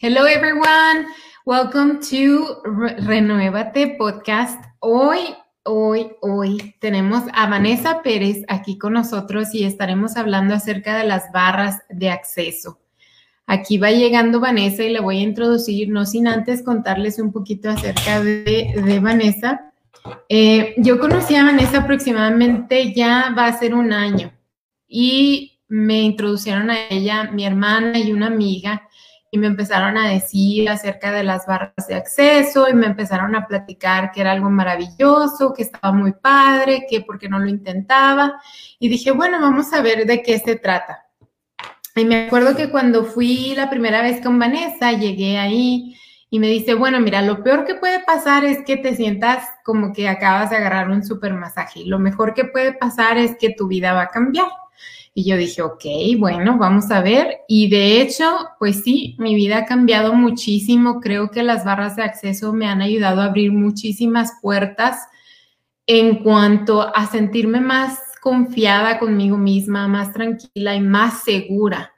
Hello, everyone. Welcome to Renuévate Podcast. Hoy, hoy, hoy tenemos a Vanessa Pérez aquí con nosotros y estaremos hablando acerca de las barras de acceso. Aquí va llegando Vanessa y le voy a introducir, no sin antes contarles un poquito acerca de, Vanessa. Eh, yo conocí a Vanessa aproximadamente ya va a ser un año y me introducieron a ella mi hermana y una amiga y me empezaron a decir acerca de las barras de acceso y me empezaron a platicar que era algo maravilloso, que estaba muy padre, que porque no lo intentaba. Y dije, bueno, vamos a ver de qué se trata. Y me acuerdo que cuando fui la primera vez con Vanessa, llegué ahí y me dice, bueno, mira, lo peor que puede pasar es que te sientas como que acabas de agarrar un super masaje. Lo mejor que puede pasar es que tu vida va a cambiar. Y yo dije, ok, bueno, vamos a ver. Y de hecho, pues sí, mi vida ha cambiado muchísimo. Creo que las barras de acceso me han ayudado a abrir muchísimas puertas en cuanto a sentirme más confiada conmigo misma, más tranquila y más segura.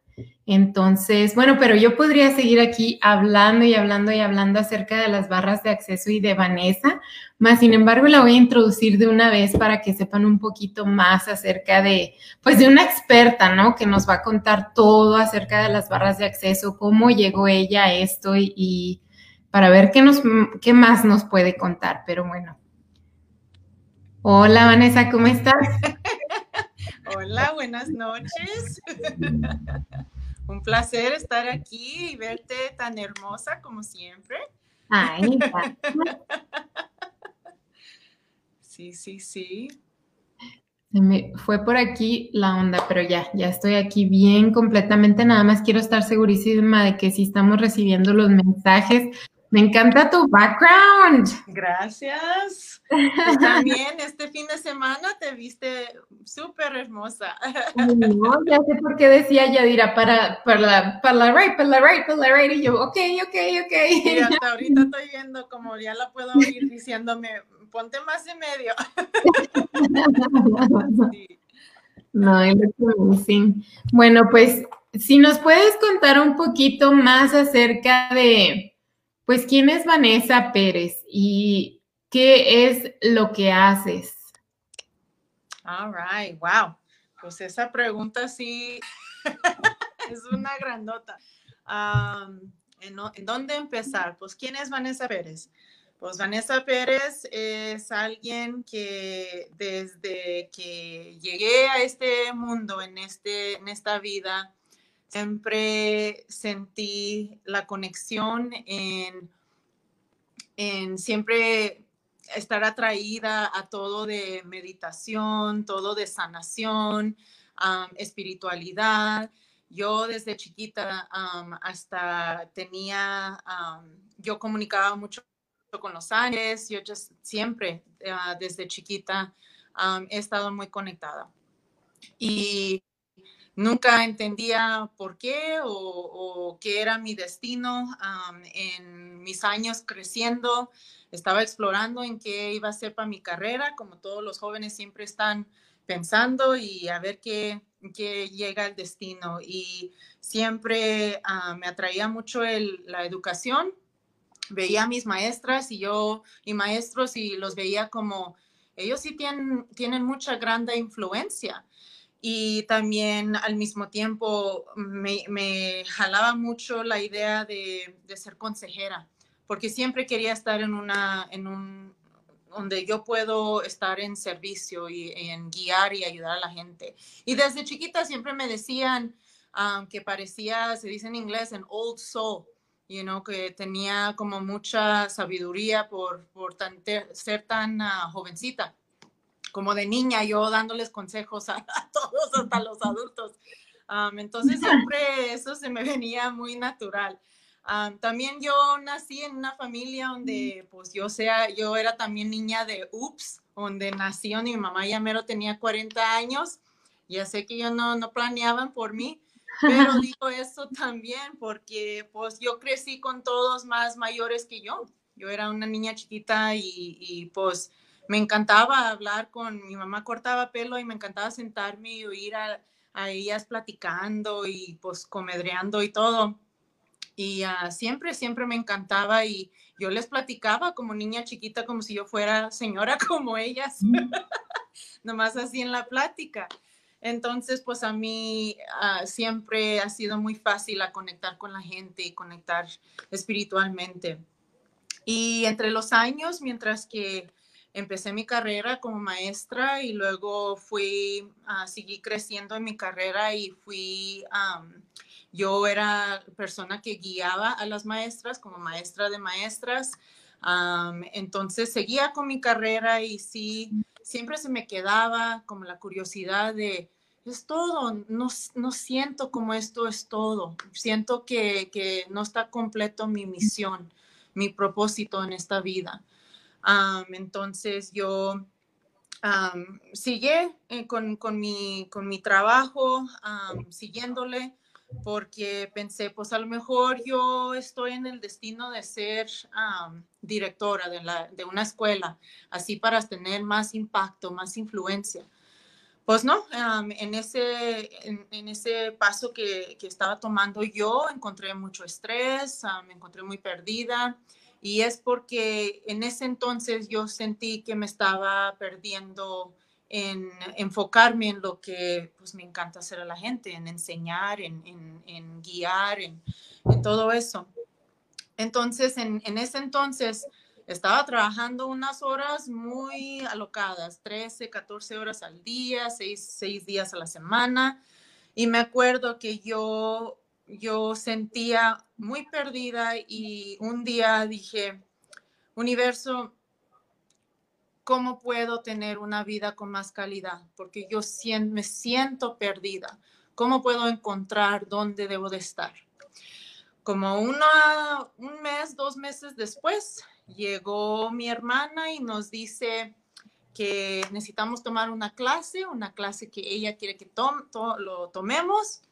Entonces, bueno, pero yo podría seguir aquí hablando y hablando y hablando acerca de las barras de acceso y de Vanessa, más sin embargo la voy a introducir de una vez para que sepan un poquito más acerca de, pues de una experta, ¿no? Que nos va a contar todo acerca de las barras de acceso, cómo llegó ella a esto y, y para ver qué, nos, qué más nos puede contar, pero bueno. Hola Vanessa, ¿cómo estás? Hola, buenas noches. Un placer estar aquí y verte tan hermosa como siempre. Ay, sí, sí, sí. Se me fue por aquí la onda, pero ya, ya estoy aquí bien completamente. Nada más quiero estar segurísima de que si estamos recibiendo los mensajes. Me encanta tu background. Gracias. también este fin de semana te viste súper hermosa. No, ya sé por qué decía Yadira, para, para, la, para la right, para la right, para la right. Y yo, ok, ok, ok. Y hasta ahorita estoy viendo como ya la puedo oír diciéndome, ponte más en medio. No, es sí. Bueno, pues si nos puedes contar un poquito más acerca de pues, ¿quién es Vanessa Pérez y qué es lo que haces? All right, wow. Pues esa pregunta sí es una grandota. ¿en, ¿En dónde empezar? Pues, ¿quién es Vanessa Pérez? Pues Vanessa Pérez es alguien que desde que llegué a este mundo, en, este, en esta vida, siempre sentí la conexión en, en siempre estar atraída a todo de meditación, todo de sanación, espiritualidad. Yo desde chiquita hasta tenía, yo comunicaba mucho con los ángeles, yo siempre ah, desde chiquita he estado muy conectada. Y nunca entendía por qué o, qué era mi destino en mis años creciendo. Estaba explorando en qué iba a ser para mi carrera, como todos los jóvenes siempre están pensando y a ver qué, llega el destino. Y siempre ah, me atraía mucho la educación. Veía a mis maestras y yo y maestros y los veía como ellos sí tienen, tienen mucha grande influencia y también al mismo tiempo me, jalaba mucho la idea de, ser consejera, porque siempre quería estar en una, en un, donde yo puedo estar en servicio y en guiar y ayudar a la gente. Y desde chiquita siempre me decían um, que parecía, se dice en inglés, en old soul, you know, que tenía como mucha sabiduría por, por ser tan ah, jovencita como de niña, yo dándoles consejos a, todos, hasta los adultos. entonces siempre eso se me venía muy natural. también yo nací en una familia donde, pues yo sea, yo era también niña de UPS, donde nació mi mamá ya mero tenía 40 años. Ya sé que yo no, no planeaban por mí, pero digo eso también porque pues yo crecí con todos más mayores que yo. Yo era una niña chiquita y, y pues me encantaba hablar con mi mamá, cortaba pelo y me encantaba sentarme y oír a, ellas platicando y pues comedreando y todo. y ah, siempre, siempre me encantaba y yo les platicaba como niña chiquita, como si yo fuera señora como ellas, nomás así en la plática. Entonces, pues a mí ah, siempre ha sido muy fácil a conectar con la gente y conectar espiritualmente. Y entre los años, mientras que empecé mi carrera como maestra y luego fui, a seguir creciendo en mi carrera y fui, yo era persona que guiaba a las maestras como maestra de maestras. entonces seguía con mi carrera y sí, siempre se me quedaba como la curiosidad de, es todo, no, no siento como esto es todo, siento que, que, no está completo mi misión, mi propósito en esta vida. Entonces yo um, sigue eh, con, con, mi, con mi trabajo, siguiéndole, porque pensé, pues a lo mejor yo estoy en el destino de ser directora de, la, de, una escuela, así para tener más impacto, más influencia. Pues no, en, ese, en, ese paso que, que, estaba tomando yo encontré mucho estrés, me encontré muy perdida y es porque en ese entonces yo sentí que me estaba perdiendo en enfocarme en lo que pues, me encanta hacer a la gente, en enseñar, en, en, guiar, en, todo eso. Entonces, en, ese entonces, estaba trabajando unas horas muy alocadas, 13, 14 horas al día, 6, días a la semana. Y me acuerdo que yo, yo sentía muy perdida y un día dije, universo, ¿cómo puedo tener una vida con más calidad? Porque yo me siento perdida. ¿Cómo puedo encontrar dónde debo de estar? Como una, un mes, dos meses después, llegó mi hermana y nos dice que necesitamos tomar una clase, una clase que ella quiere que lo tomemos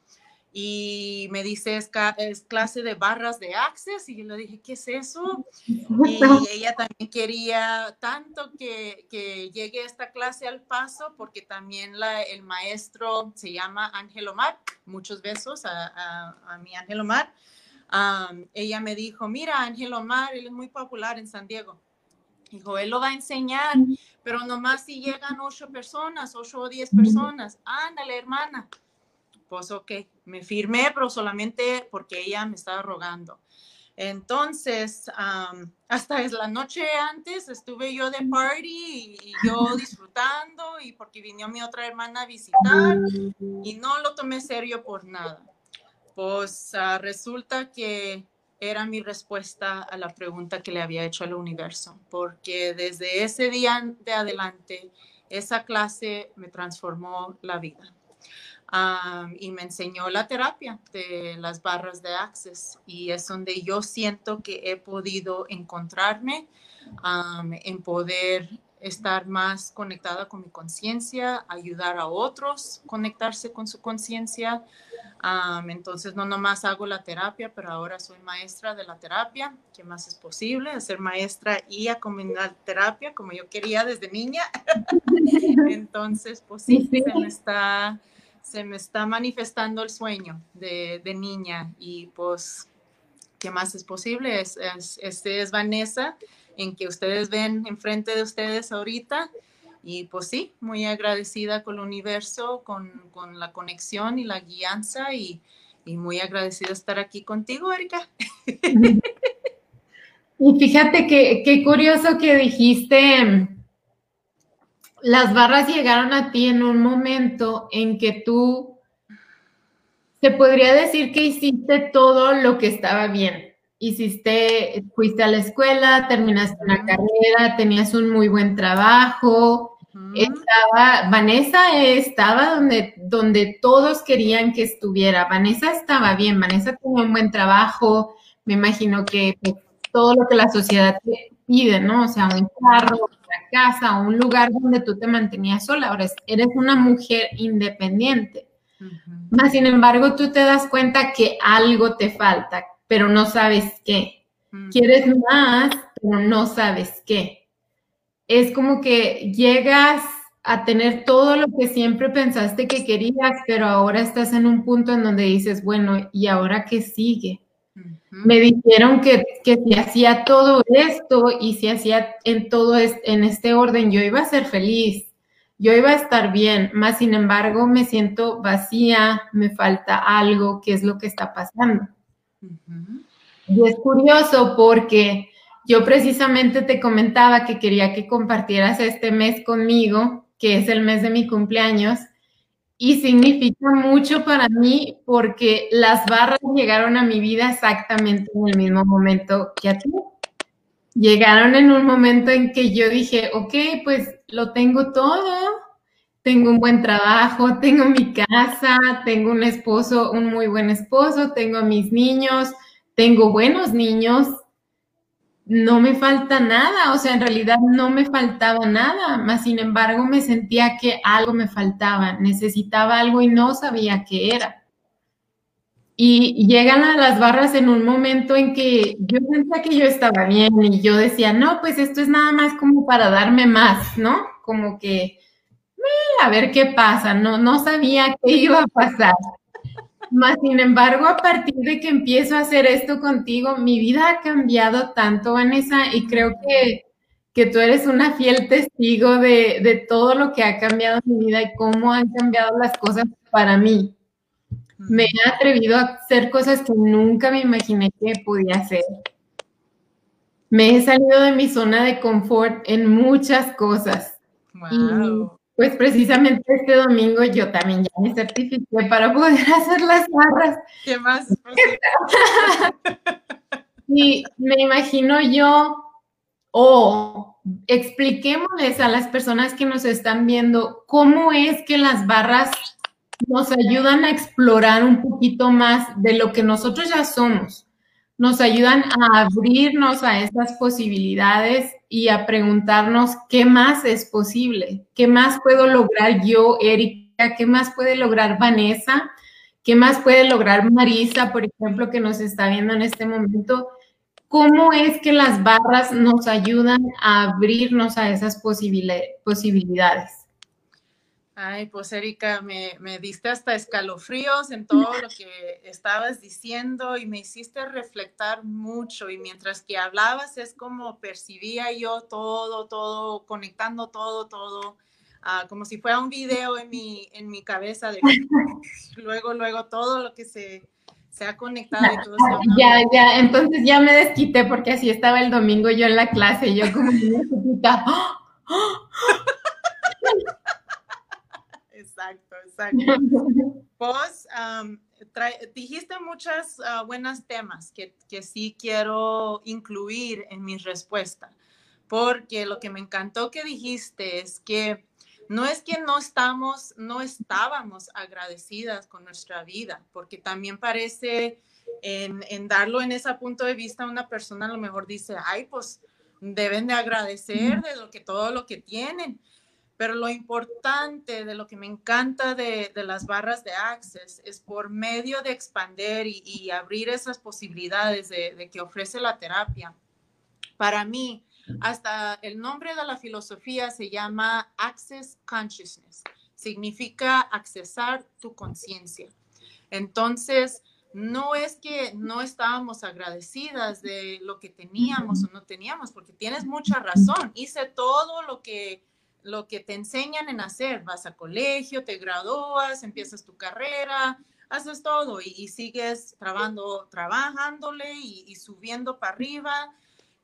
y me dice, es, es, clase de barras de Access, y yo le dije, ¿qué es eso? Y ella también quería tanto que, que llegue esta clase al paso, porque también la, el maestro se llama Ángel Omar, muchos besos a, a, mi Ángel Omar. ella me dijo, mira, Ángel Omar, él es muy popular en San Diego. Dijo, él lo va a enseñar, pero nomás si llegan ocho personas, ocho o diez personas, ándale, hermana pues ok, me firmé, pero solamente porque ella me estaba rogando. Entonces, hasta es la noche antes estuve yo de party y, yo disfrutando y porque vino mi otra hermana a visitar y no lo tomé serio por nada. Pues ah, resulta que era mi respuesta a la pregunta que le había hecho al universo, porque desde ese día de adelante, esa clase me transformó la vida y me enseñó la terapia de las barras de Access y es donde yo siento que he podido encontrarme en poder estar más conectada con mi conciencia, ayudar a otros conectarse con su conciencia. entonces no nomás hago la terapia, pero ahora soy maestra de la terapia. ¿Qué más es posible? Ser maestra y a combinar terapia como yo quería desde niña. entonces, pues sí, se me está se me está manifestando el sueño de, niña y pues, ¿qué más es posible? Es, este es Vanessa, en que ustedes ven enfrente de ustedes ahorita. Y pues sí, muy agradecida con el universo, con, la conexión y la guianza y, muy agradecida de estar aquí contigo, Erika. Y fíjate que qué curioso que dijiste las barras llegaron a ti en un momento en que tú, se podría decir que hiciste todo lo que estaba bien. Hiciste, fuiste a la escuela, terminaste una carrera, tenías un muy buen trabajo. Estaba, Vanessa estaba donde, donde todos querían que estuviera. Vanessa estaba bien, Vanessa tenía un buen trabajo. Me imagino que pues, todo lo que la sociedad pide, ¿no? O sea, un carro, casa o un lugar donde tú te mantenías sola. Ahora eres una mujer independiente. Más sin embargo, tú te das cuenta que algo te falta, pero no sabes qué. Quieres más, pero no sabes qué. Es como que llegas a tener todo lo que siempre pensaste que querías, pero ahora estás en un punto en donde dices, bueno, ¿y ahora qué sigue? Me dijeron que, que, si hacía todo esto y si hacía en todo en este orden, yo iba a ser feliz, yo iba a estar bien, más sin embargo me siento vacía, me falta algo, ¿qué es lo que está pasando? Y es curioso porque yo precisamente te comentaba que quería que compartieras este mes conmigo, que es el mes de mi cumpleaños, y significa mucho para mí porque las barras llegaron a mi vida exactamente en el mismo momento que a ti. Llegaron en un momento en que yo dije, ok, pues lo tengo todo, tengo un buen trabajo, tengo mi casa, tengo un esposo, un muy buen esposo, tengo a mis niños, tengo buenos niños, no me falta nada, o sea, en realidad no me faltaba nada, más sin embargo me sentía que algo me faltaba, necesitaba algo y no sabía qué era. Y llegan a las barras en un momento en que yo pensaba que yo estaba bien y yo decía, no, pues esto es nada más como para darme más, ¿no? Como que, eh, a ver qué pasa, no, no sabía qué iba a pasar. Más sin embargo, a partir de que empiezo a hacer esto contigo, mi vida ha cambiado tanto, Vanessa, y creo que, que tú eres una fiel testigo de, de, todo lo que ha cambiado mi vida y cómo han cambiado las cosas para mí. Me he atrevido a hacer cosas que nunca me imaginé que podía hacer. Me he salido de mi zona de confort en muchas cosas. Wow. Pues precisamente este domingo yo también ya me certifiqué para poder hacer las barras. ¿Qué más? y me imagino yo, o expliquémosles a las personas que nos están viendo cómo es que las barras nos ayudan a explorar un poquito más de lo que nosotros ya somos nos ayudan a abrirnos a estas posibilidades y a preguntarnos qué más es posible, qué más puedo lograr yo, Erika, qué más puede lograr Vanessa, qué más puede lograr Marisa, por ejemplo, que nos está viendo en este momento. ¿Cómo es que las barras nos ayudan a abrirnos a esas posibilidades? Ay, pues Erika, me, me, diste hasta escalofríos en todo lo que estabas diciendo y me hiciste reflectar mucho y mientras que hablabas es como percibía yo todo, todo, conectando todo, todo, uh, como si fuera un video en mi, en mi cabeza de luego, luego todo lo que se, se ha conectado y todo eso. Ya, ya, entonces ya me desquité porque así estaba el domingo yo en la clase, yo como chiquita. Exacto, exacto. Vos dijiste muchos uh, buenos temas que, que sí quiero incluir en mi respuesta, porque lo que me encantó que dijiste es que no es que no estamos, no estábamos agradecidas con nuestra vida, porque también parece en, en, darlo en ese punto de vista, una persona a lo mejor dice, ay, pues deben de agradecer de lo que todo lo que tienen. Pero lo importante de lo que me encanta de, las barras de Access es por medio de expander y, abrir esas posibilidades de, que ofrece la terapia. Para mí, hasta el nombre de la filosofía se llama Access Consciousness. Significa accesar tu conciencia. Entonces, no es que no estábamos agradecidas de lo que teníamos o no teníamos, porque tienes mucha razón. Hice todo lo que lo que te enseñan en hacer. Vas a colegio, te gradúas, empiezas tu carrera, haces todo y, sigues trabajando, trabajándole y, subiendo para arriba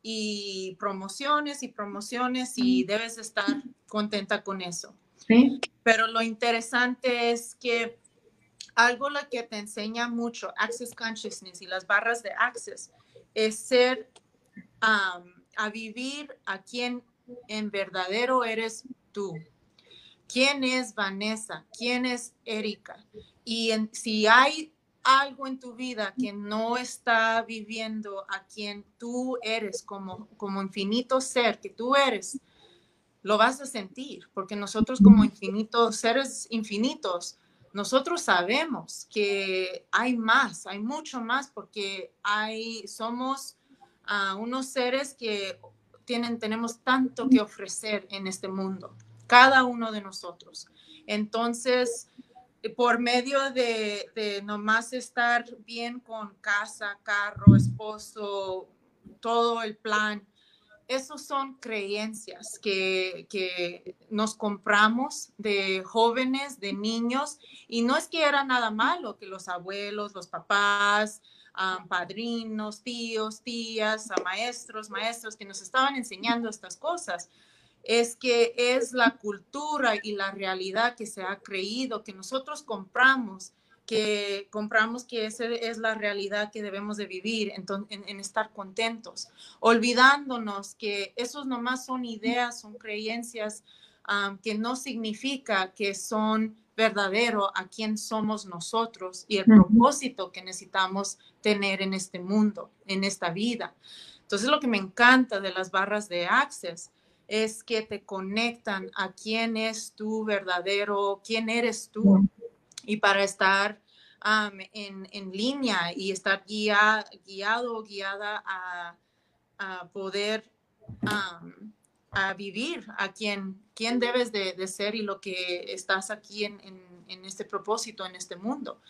y promociones y promociones y debes estar contenta con eso. Sí. Pero lo interesante es que algo lo que te enseña mucho Access Consciousness y las barras de Access es ser a vivir a quien en verdadero eres tú. ¿Quién es Vanessa? ¿Quién es Erika? Y si hay algo en tu vida que no está viviendo a quien tú eres como, como infinito ser que tú eres, lo vas a sentir, porque nosotros como infinitos, seres infinitos, nosotros sabemos que hay más, hay mucho más, porque hay, somos uh, unos seres que tienen, tenemos tanto que ofrecer en este mundo, cada uno de nosotros. Entonces, por medio de, de nomás estar bien con casa, carro, esposo, todo el plan, esos son creencias que, que, nos compramos de jóvenes, de niños, y no es que era nada malo que los abuelos, los papás, padrinos, tíos, tías, a maestros, maestros que nos estaban enseñando estas cosas. Es que es la cultura y la realidad que se ha creído, que nosotros compramos, que compramos que esa es la realidad que debemos de vivir, en, en, estar contentos, olvidándonos que esos nomás son ideas, son creencias que no significa que son verdadero a quién somos nosotros y el propósito que necesitamos tener en este mundo, en esta vida. Entonces, lo que me encanta de las barras de Access es que te conectan a quién es tu verdadero, quién eres tú. Y para estar en, en, línea y estar guía, guiado o guiada a, a poder a vivir a quien, quién debes de, ser y lo que estás aquí en, en, este propósito, en este mundo.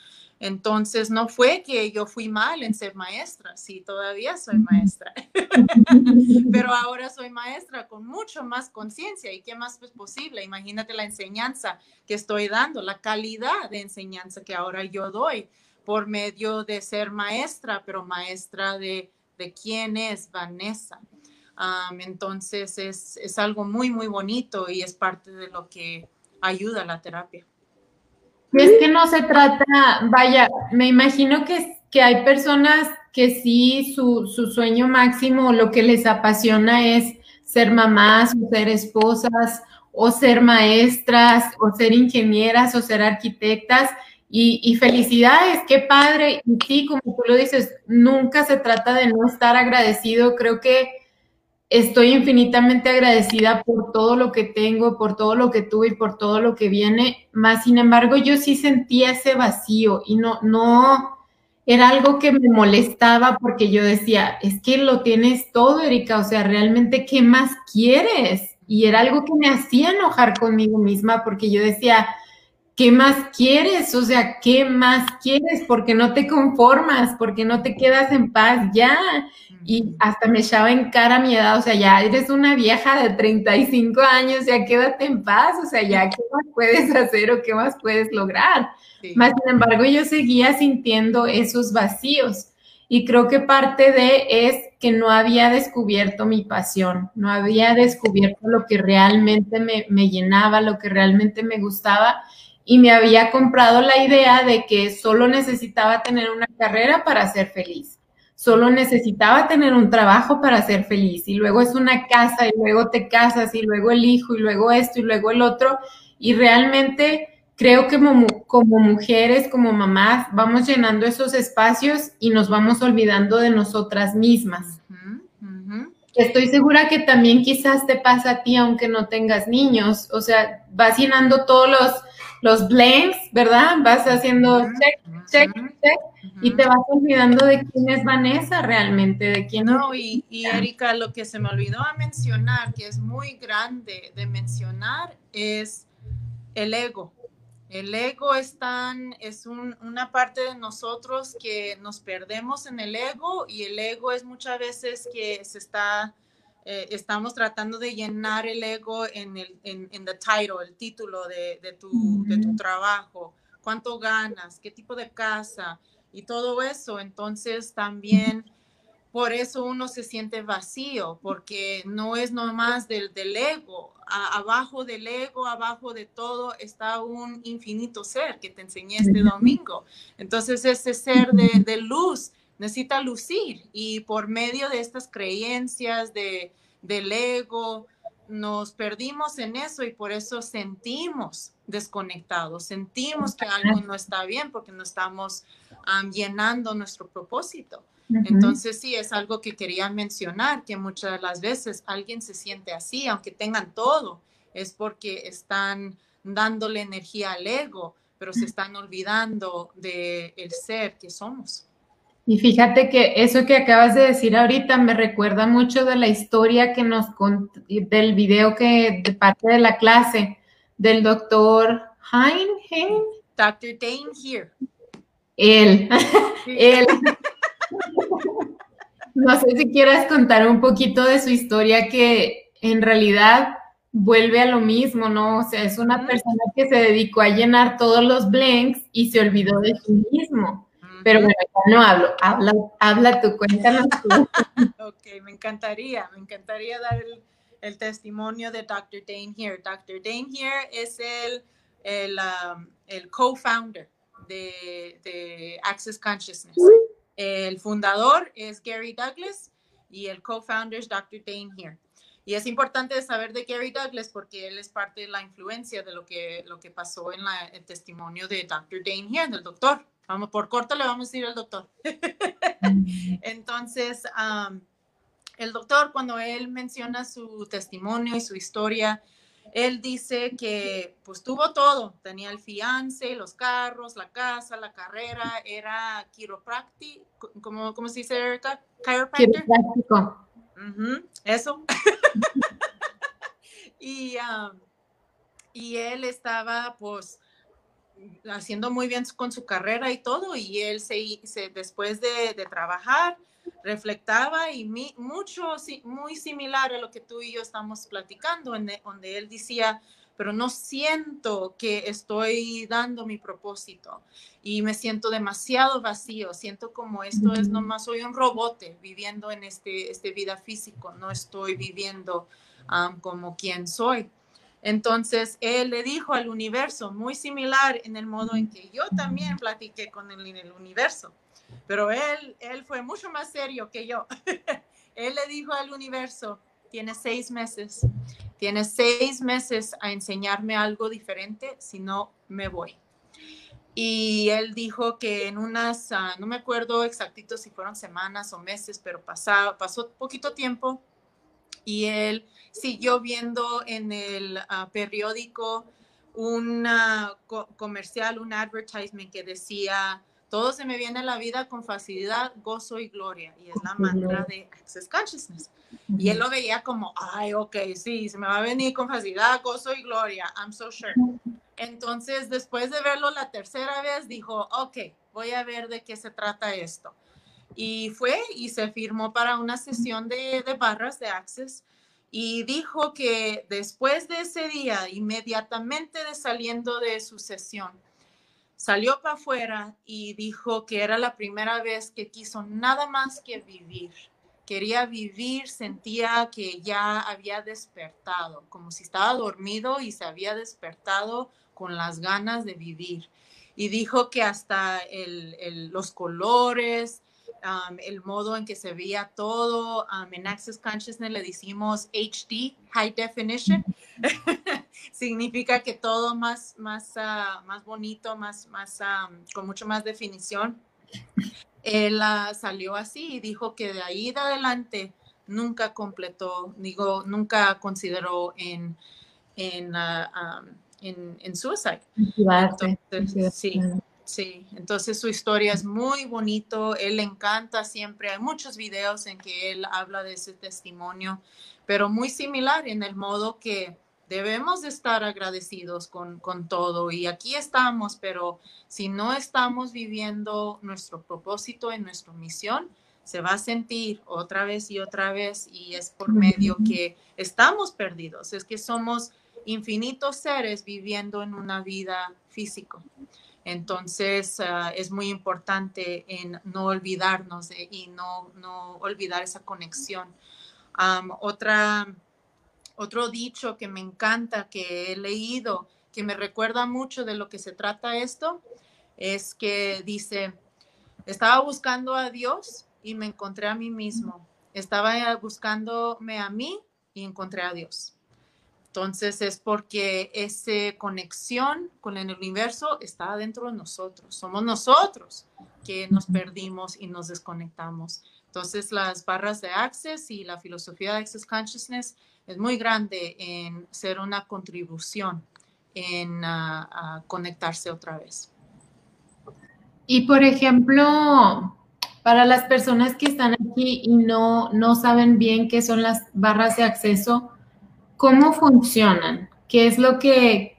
Entonces, no fue que yo fui mal en ser maestra, sí, todavía soy maestra, pero ahora soy maestra con mucho más conciencia y qué más es posible. Imagínate la enseñanza que estoy dando, la calidad de enseñanza que ahora yo doy por medio de ser maestra, pero maestra de, de quién es Vanessa entonces es, es, algo muy, muy bonito y es parte de lo que ayuda a la terapia. Es que no se trata, vaya, me imagino que, que hay personas que sí, su, su sueño máximo, lo que les apasiona es ser mamás o ser esposas o ser maestras o ser ingenieras o ser arquitectas. Y, y, felicidades, qué padre. Y sí, como tú lo dices, nunca se trata de no estar agradecido. Creo que estoy infinitamente agradecida por todo lo que tengo, por todo lo que tuve y por todo lo que viene, más sin embargo yo sí sentía ese vacío y no, no, era algo que me molestaba porque yo decía, es que lo tienes todo, Erika, o sea, realmente, ¿qué más quieres? Y era algo que me hacía enojar conmigo misma porque yo decía, ¿qué más quieres? O sea, ¿qué más quieres? Porque no te conformas, porque no te quedas en paz ya. Y hasta me echaba en cara mi edad, o sea, ya eres una vieja de 35 años, ya quédate en paz, o sea, ya qué más puedes hacer o qué más puedes lograr. Más sin embargo, yo seguía sintiendo esos vacíos. Y creo que parte de es que no había descubierto mi pasión, no había descubierto lo que realmente me, me llenaba, lo que realmente me gustaba y me había comprado la idea de que solo necesitaba tener una carrera para ser feliz, solo necesitaba tener un trabajo para ser feliz y luego es una casa y luego te casas y luego el hijo y luego esto y luego el otro y realmente creo que como, como mujeres, como mamás, vamos llenando esos espacios y nos vamos olvidando de nosotras mismas. Estoy segura que también quizás te pasa a ti aunque no tengas niños, o sea, vas llenando todos los los blanks, ¿verdad? Vas haciendo check, check, check y te vas olvidando de quién es Vanessa realmente, de quién No, y, y, Erika, lo que se me olvidó a mencionar, que es muy grande de mencionar, es el ego. El ego es tan, es una parte de nosotros que nos perdemos en el ego y el ego es muchas veces que se está eh, estamos tratando de llenar el ego en el en, the title, el título de, de, tu, de tu trabajo, cuánto ganas, qué tipo de casa y todo eso. Entonces también por eso uno se siente vacío, porque no es nomás del, del ego. abajo del ego, abajo de todo, está un infinito ser que te enseñé este domingo. Entonces ese ser de, de luz necesita lucir y por medio de estas creencias de, del ego, nos perdimos en eso y por eso sentimos desconectados, sentimos que algo no está bien porque no estamos llenando nuestro propósito. Entonces sí, es algo que quería mencionar, que muchas de las veces alguien se siente así, aunque tengan todo, es porque están dándole energía al ego, pero se están olvidando del el ser que somos. Y fíjate que eso que acabas de decir ahorita me recuerda mucho de la historia que nos del video que de parte de la clase del doctor Hein, Dr. Dane here. Él. Él. No sé si quieras contar un poquito de su historia que en realidad vuelve a lo mismo, ¿no? O sea, es una persona que se dedicó a llenar todos los blanks y se olvidó de sí mismo. Pero bueno, ya no hablo, habla, habla tú, cuéntanos tú. ok, me encantaría, me encantaría dar el, el, testimonio de Dr. Dane Here. Dr. Dane Here es el, el, um, el co-founder de, de Access Consciousness. El fundador es Gary Douglas y el co-founder es Dr. Dane Here. Y es importante saber de Gary Douglas porque él es parte de la influencia de lo que, lo que pasó en la, el testimonio de Dr. Dane Here, del doctor. Vamos, por corto le vamos a decir al doctor. Entonces, el doctor, cuando él menciona su testimonio y su historia, él dice que pues tuvo todo, tenía el fiance, los carros, la casa, la carrera, era quiropráctico, ¿cómo, ¿cómo se dice, Erika? Quiropráctico. eso. y, y él estaba pues haciendo muy bien con su carrera y todo, y él se, se después de, de, trabajar, reflectaba y mi, mucho, muy similar a lo que tú y yo estamos platicando, en, donde él decía, pero no siento que estoy dando mi propósito y me siento demasiado vacío, siento como esto es nomás, soy un robote viviendo en este, este vida físico, no estoy viviendo como quien soy. Entonces, él le dijo al universo, muy similar en el modo en que yo también platiqué con él en el universo, pero él, él fue mucho más serio que yo. él le dijo al universo, tienes seis meses, tienes seis meses a enseñarme algo diferente, si no, me voy. Y él dijo que en unas, ah, no me acuerdo exactito si fueron semanas o meses, pero pasó, pasó poquito tiempo y él siguió viendo en el ah, periódico un comercial, un advertisement que decía, todo se me viene a la vida con facilidad, gozo y gloria. Y es la mantra de Access Consciousness. Y él lo veía como, ay, ok, sí, se me va a venir con facilidad, gozo y gloria. I'm so sure. Entonces, después de verlo la tercera vez, dijo, ok, voy a ver de qué se trata esto. Y fue y se firmó para una sesión de, de barras de Access y dijo que después de ese día, inmediatamente de saliendo de su sesión, salió para afuera y dijo que era la primera vez que quiso nada más que vivir. Quería vivir, sentía que ya había despertado, como si estaba dormido y se había despertado con las ganas de vivir. Y dijo que hasta los colores, el modo en que se veía todo. en Access Consciousness le decimos HD, High Definition. Significa que todo más, más, ah, más bonito, más, más, con mucho más definición. Él ah, salió así y dijo que de ahí de adelante nunca completó, digo, nunca consideró en, en, ah, en, en suicide. sí. Sí, entonces su historia es muy bonito, él le encanta siempre, hay muchos videos en que él habla de ese testimonio, pero muy similar en el modo que debemos de estar agradecidos con, con todo y aquí estamos, pero si no estamos viviendo nuestro propósito en nuestra misión, se va a sentir otra vez y otra vez y es por medio que estamos perdidos, es que somos infinitos seres viviendo en una vida física. Entonces, ah, es muy importante en no olvidarnos y no, olvidar esa conexión. otra, otro dicho que me encanta, que he leído, que me recuerda mucho de lo que se trata esto, es que dice, estaba buscando a Dios y me encontré a mí mismo. Estaba buscándome a mí y encontré a Dios. Entonces es porque esa conexión con el universo está dentro de nosotros. Somos nosotros que nos perdimos y nos desconectamos. Entonces las barras de Access y la filosofía de Access Consciousness es muy grande en ser una contribución en ah, conectarse otra vez. Y por ejemplo, para las personas que están aquí y no, no saben bien qué son las barras de acceso, ¿Cómo funcionan? ¿Qué es lo que,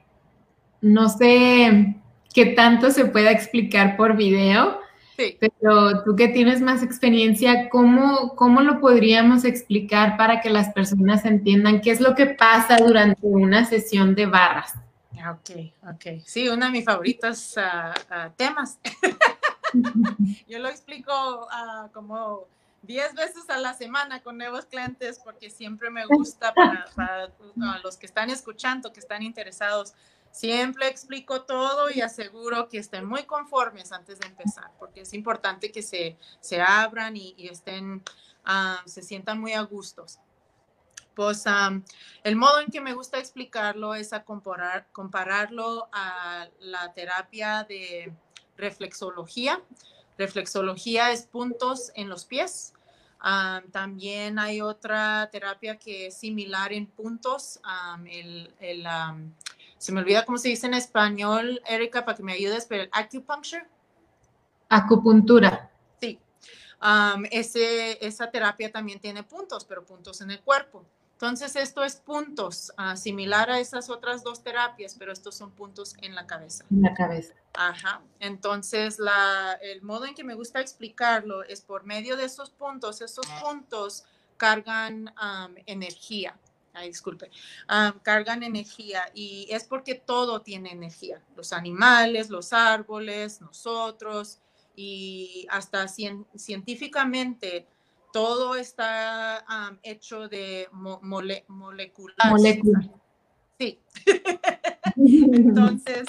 no sé, qué tanto se pueda explicar por video. Sí. Pero tú que tienes más experiencia, ¿cómo, ¿cómo lo podríamos explicar para que las personas entiendan qué es lo que pasa durante una sesión de barras? Ok, ok. Sí, uno de mis favoritos ah, ah, temas. Yo lo explico uh, como 10 veces a la semana con nuevos clientes porque siempre me gusta para, para los que están escuchando, que están interesados, siempre explico todo y aseguro que estén muy conformes antes de empezar, porque es importante que se, se abran y, estén, se sientan muy a gustos. Pues el modo en que me gusta explicarlo es a comparar, compararlo a la terapia de reflexología. Reflexología es puntos en los pies. también hay otra terapia que es similar en puntos. el, se me olvida cómo se dice en español, Erika, para que me ayudes, pero el acupuncture. Acupuntura. Sí. ese, esa terapia también tiene puntos, pero puntos en el cuerpo. Entonces, esto es puntos, uh, similar a esas otras dos terapias, pero estos son puntos en la cabeza. En la cabeza. Ajá. Entonces, la, el modo en que me gusta explicarlo es por medio de esos puntos. Esos puntos cargan energía. Ay, disculpe. cargan energía y es porque todo tiene energía. Los animales, los árboles, nosotros y hasta científicamente todo está hecho de moleculares. Sí. Entonces,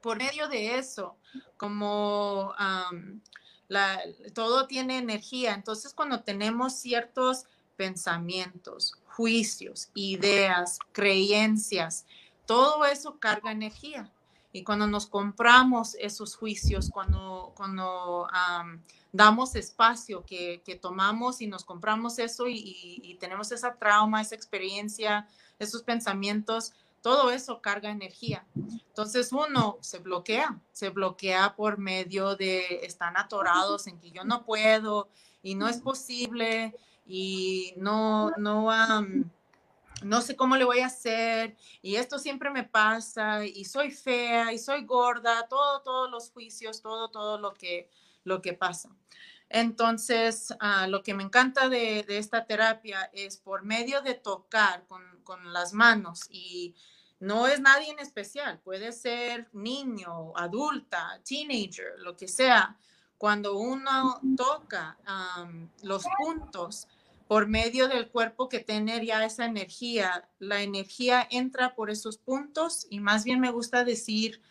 por medio de eso, como todo tiene energía, entonces cuando tenemos ciertos pensamientos, juicios, ideas, creencias, todo eso carga energía. Y cuando nos compramos esos juicios, cuando, cuando damos espacio, que, tomamos y nos compramos eso y, tenemos esa trauma, esa experiencia, esos pensamientos, todo eso carga energía. Entonces uno se bloquea, se bloquea por medio de, están atorados en que yo no puedo y no es posible y no, no, no sé cómo le voy a hacer y esto siempre me pasa y soy fea y soy gorda, todo, todos los juicios, todo, todo lo que, lo que pasa. Entonces, ah, lo que me encanta de, esta terapia es por medio de tocar con, las manos y no es nadie en especial, puede ser niño, adulta, teenager, lo que sea. Cuando uno toca los puntos por medio del cuerpo que tiene ya esa energía, la energía entra por esos puntos y más bien me gusta decir,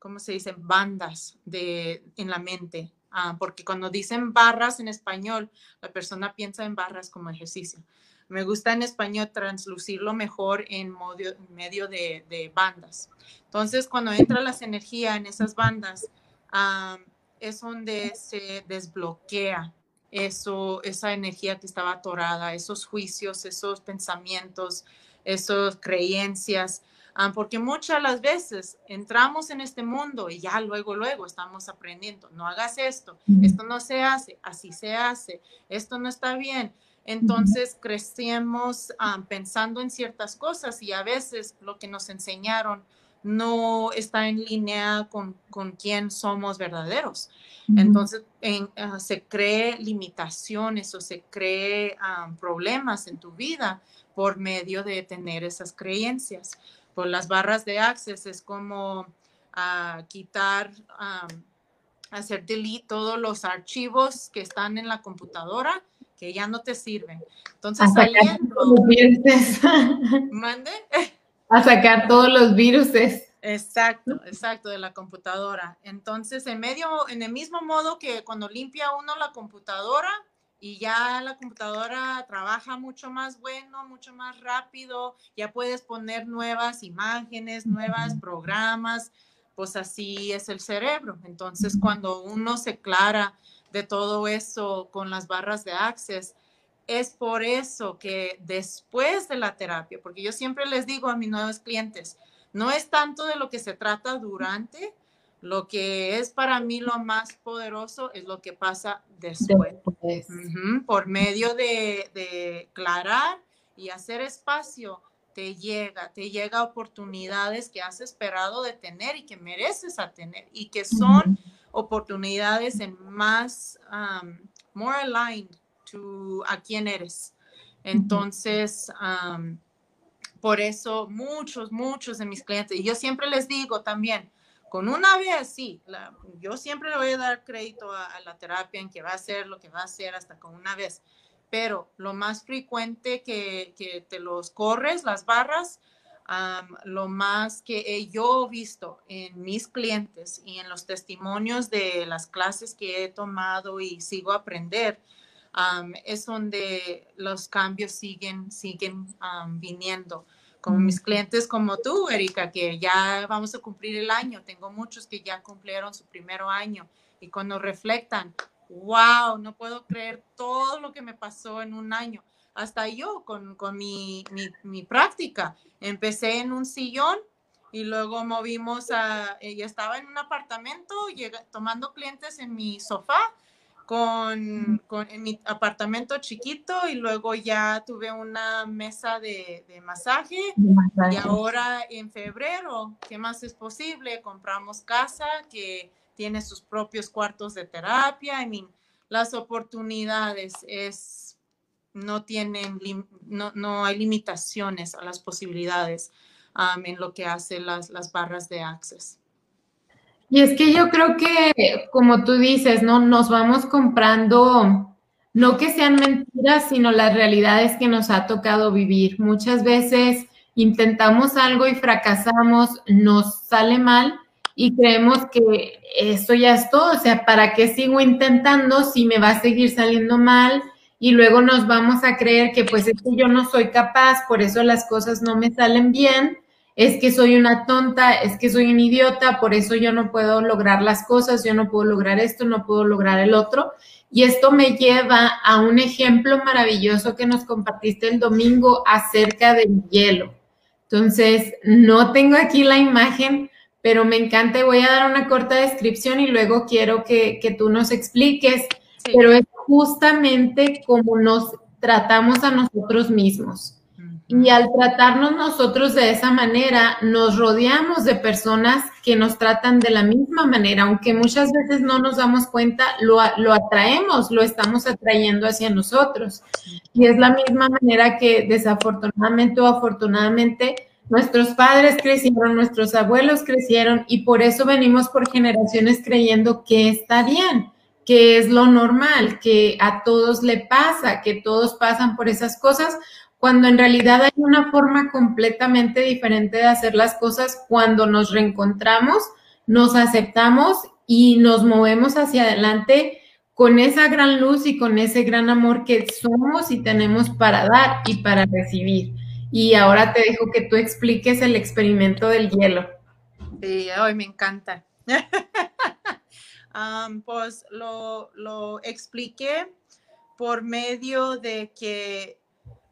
¿cómo se dice? Bandas de, en la mente Ah, porque cuando dicen barras en español, la persona piensa en barras como ejercicio. Me gusta en español translucirlo mejor en medio de, bandas. Entonces, cuando entra las energías en esas bandas, ah, es donde se desbloquea eso, esa energía que estaba atorada, esos juicios, esos pensamientos, esas creencias. Ah, porque muchas las veces entramos en este mundo y ya luego, luego estamos aprendiendo, no hagas esto, esto no se hace, así se hace, esto no está bien. Entonces crecemos ah, pensando en ciertas cosas y a veces lo que nos enseñaron no está en línea con, con quién somos verdaderos. Entonces ah, se cree limitaciones o se cree problemas en tu vida por medio de tener esas creencias por las barras de access es como ah, quitar, hacer delete todos los archivos que están en la computadora que ya no te sirven. Entonces, a saliendo. ¿Mande? A sacar todos los virus. Exacto, exacto, de la computadora. Entonces, en medio, en el mismo modo que cuando limpia uno la computadora, y ya la computadora trabaja mucho más bueno, mucho más rápido, ya puedes poner nuevas imágenes, nuevos programas, pues así es el cerebro. Entonces, cuando uno se clara de todo eso con las barras de Access, es por eso que después de la terapia, porque yo siempre les digo a mis nuevos clientes, no es tanto de lo que se trata durante, lo que es para mí lo más poderoso es lo que pasa después. Por medio de, de, aclarar y hacer espacio, te llega, te llega oportunidades que has esperado de tener y que mereces a tener y que son oportunidades en más, um, more aligned to a quién eres. Entonces, um, por eso muchos, muchos de mis clientes, y yo siempre les digo también, con una vez, sí, yo siempre le voy a dar crédito a, la terapia en que va a hacer lo que va a hacer hasta con una vez, pero lo más frecuente que, que te los corres, las barras, lo más que he yo visto en mis clientes y en los testimonios de las clases que he tomado y sigo a aprender, es donde los cambios siguen, siguen viniendo. Como mis clientes como tú, Erika, que ya vamos a cumplir el año. Tengo muchos que ya cumplieron su primer año y cuando reflectan, wow, no puedo creer todo lo que me pasó en un año. Hasta yo con, con mi, mi, mi, práctica. Empecé en un sillón y luego movimos a, ella estaba en un apartamento llega, tomando clientes en mi sofá con, con, en mi apartamento chiquito y luego ya tuve una mesa de, de masaje, masaje y ahora en febrero, ¿qué más es posible? Compramos casa que tiene sus propios cuartos de terapia. I mean, las oportunidades es, no tienen, no, no hay limitaciones a las posibilidades um, en lo que hace las, las barras de Access. Y es que yo creo que, como tú dices, ¿no? Nos vamos comprando, no que sean mentiras, sino las realidades que nos ha tocado vivir. Muchas veces intentamos algo y fracasamos, nos sale mal y creemos que esto ya es todo, o sea, ¿para qué sigo intentando si me va a seguir saliendo mal? Y luego nos vamos a creer que pues es que yo no soy capaz, por eso las cosas no me salen bien, es que soy una tonta, es que soy un idiota, por eso yo no puedo lograr las cosas, yo no puedo lograr esto, no puedo lograr el otro. Y esto me lleva a un ejemplo maravilloso que nos compartiste el domingo acerca del hielo. Entonces, no tengo aquí la imagen, pero me encanta y voy a dar una corta descripción y luego quiero que, que tú nos expliques, sí. pero es justamente como nos tratamos a nosotros mismos. Y al tratarnos nosotros de esa manera, nos rodeamos de personas que nos tratan de la misma manera, aunque muchas veces no nos damos cuenta, lo, lo atraemos, lo estamos atrayendo hacia nosotros. Y es la misma manera que desafortunadamente o afortunadamente Nuestros padres crecieron, nuestros abuelos crecieron y por eso venimos por generaciones creyendo que está bien, que es lo normal, que a todos le pasa, que todos pasan por esas cosas, cuando en realidad hay una forma completamente diferente de hacer las cosas cuando nos reencontramos, nos aceptamos y nos movemos hacia adelante con esa gran luz y con ese gran amor que somos y tenemos para dar y para recibir. Y ahora te dejo que tú expliques el experimento del hielo. Sí, hoy me encanta. pues lo, lo, expliqué por medio de que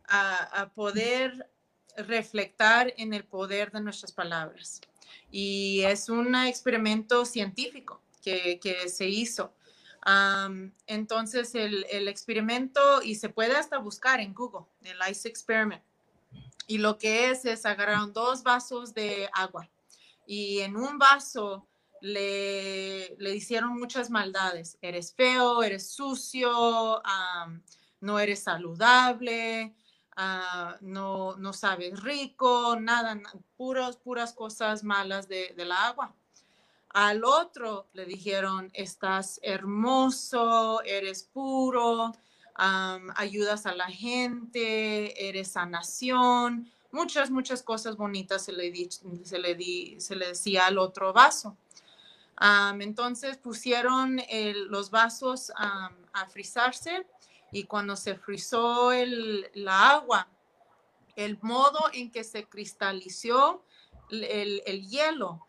a, a, poder reflectar en el poder de nuestras palabras. Y es un experimento científico que, que se hizo. Um, entonces, el, el, experimento, y se puede hasta buscar en Google, el ICE Experiment. Y lo que es es agarraron dos vasos de agua y en un vaso le, le hicieron muchas maldades. Eres feo, eres sucio, um, no eres saludable, uh, no, no rico, nada, puros, puras cosas malas de, la agua. Al otro le dijeron, estás hermoso, eres puro, ayudas a la gente, eres sanación, muchas, muchas cosas bonitas se le, di, se le, di, se le decía al otro vaso. Entonces pusieron los vasos a frizarse y cuando se frizó el, la agua, el modo en que se cristalizó el, el hielo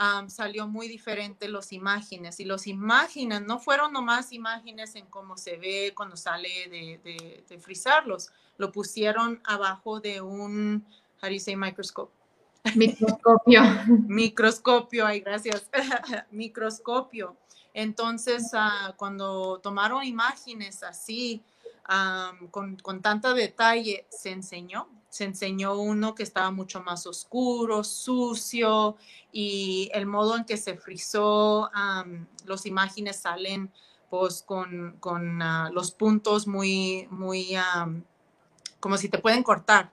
um, salió muy diferente las imágenes. Y las imágenes no fueron nomás imágenes en cómo se ve cuando sale de, de, de frizarlos, lo pusieron abajo de un, how do you say microscope? Microscopio. Microscopio, ay, gracias. Microscopio. Entonces, uh, cuando tomaron imágenes así, um, con, con tanta detalle, se enseñó se enseñó uno que estaba mucho más oscuro, sucio y el modo en que se frizó, las imágenes salen pues con, con ah, los puntos muy, muy, como si te pueden cortar.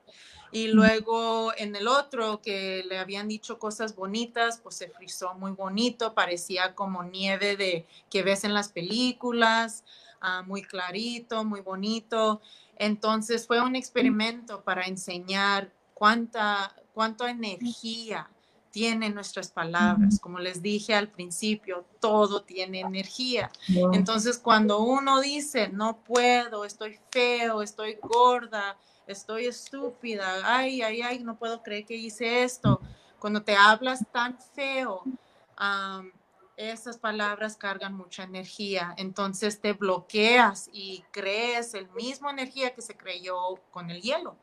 Y luego en el otro que le habían dicho cosas bonitas, pues se frizó muy bonito, parecía como nieve de que ves en las películas, ah, muy clarito, muy bonito. Entonces fue un experimento para enseñar cuánta, cuánta energía tienen nuestras palabras. Como les dije al principio, todo tiene energía. Entonces, cuando uno dice, no puedo, estoy feo, estoy gorda, estoy estúpida, ay, ay, ay, no puedo creer que hice esto. Cuando te hablas tan feo, esas palabras cargan mucha energía, entonces te bloqueas y crees el mismo energía que se creyó con el hielo.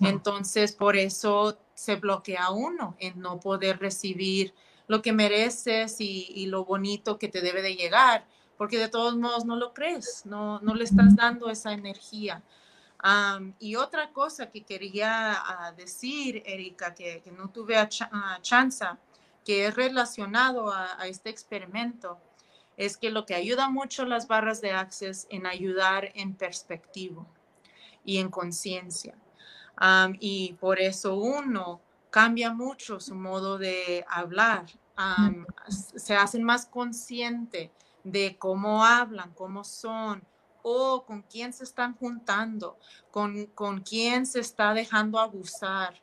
Entonces, por eso se bloquea uno en no poder recibir lo que mereces y, lo bonito que te debe de llegar, porque de todos modos no lo crees, no, no le estás dando esa energía. y otra cosa que quería ah, decir, Erika, que, no tuve a, chance, que es relacionado a, este experimento es que lo que ayuda mucho las barras de Access en ayudar en perspectiva y en conciencia. y por eso uno cambia mucho su modo de hablar, se hacen más consciente de cómo hablan, cómo son, o con quién se están juntando, con, con quién se está dejando abusar,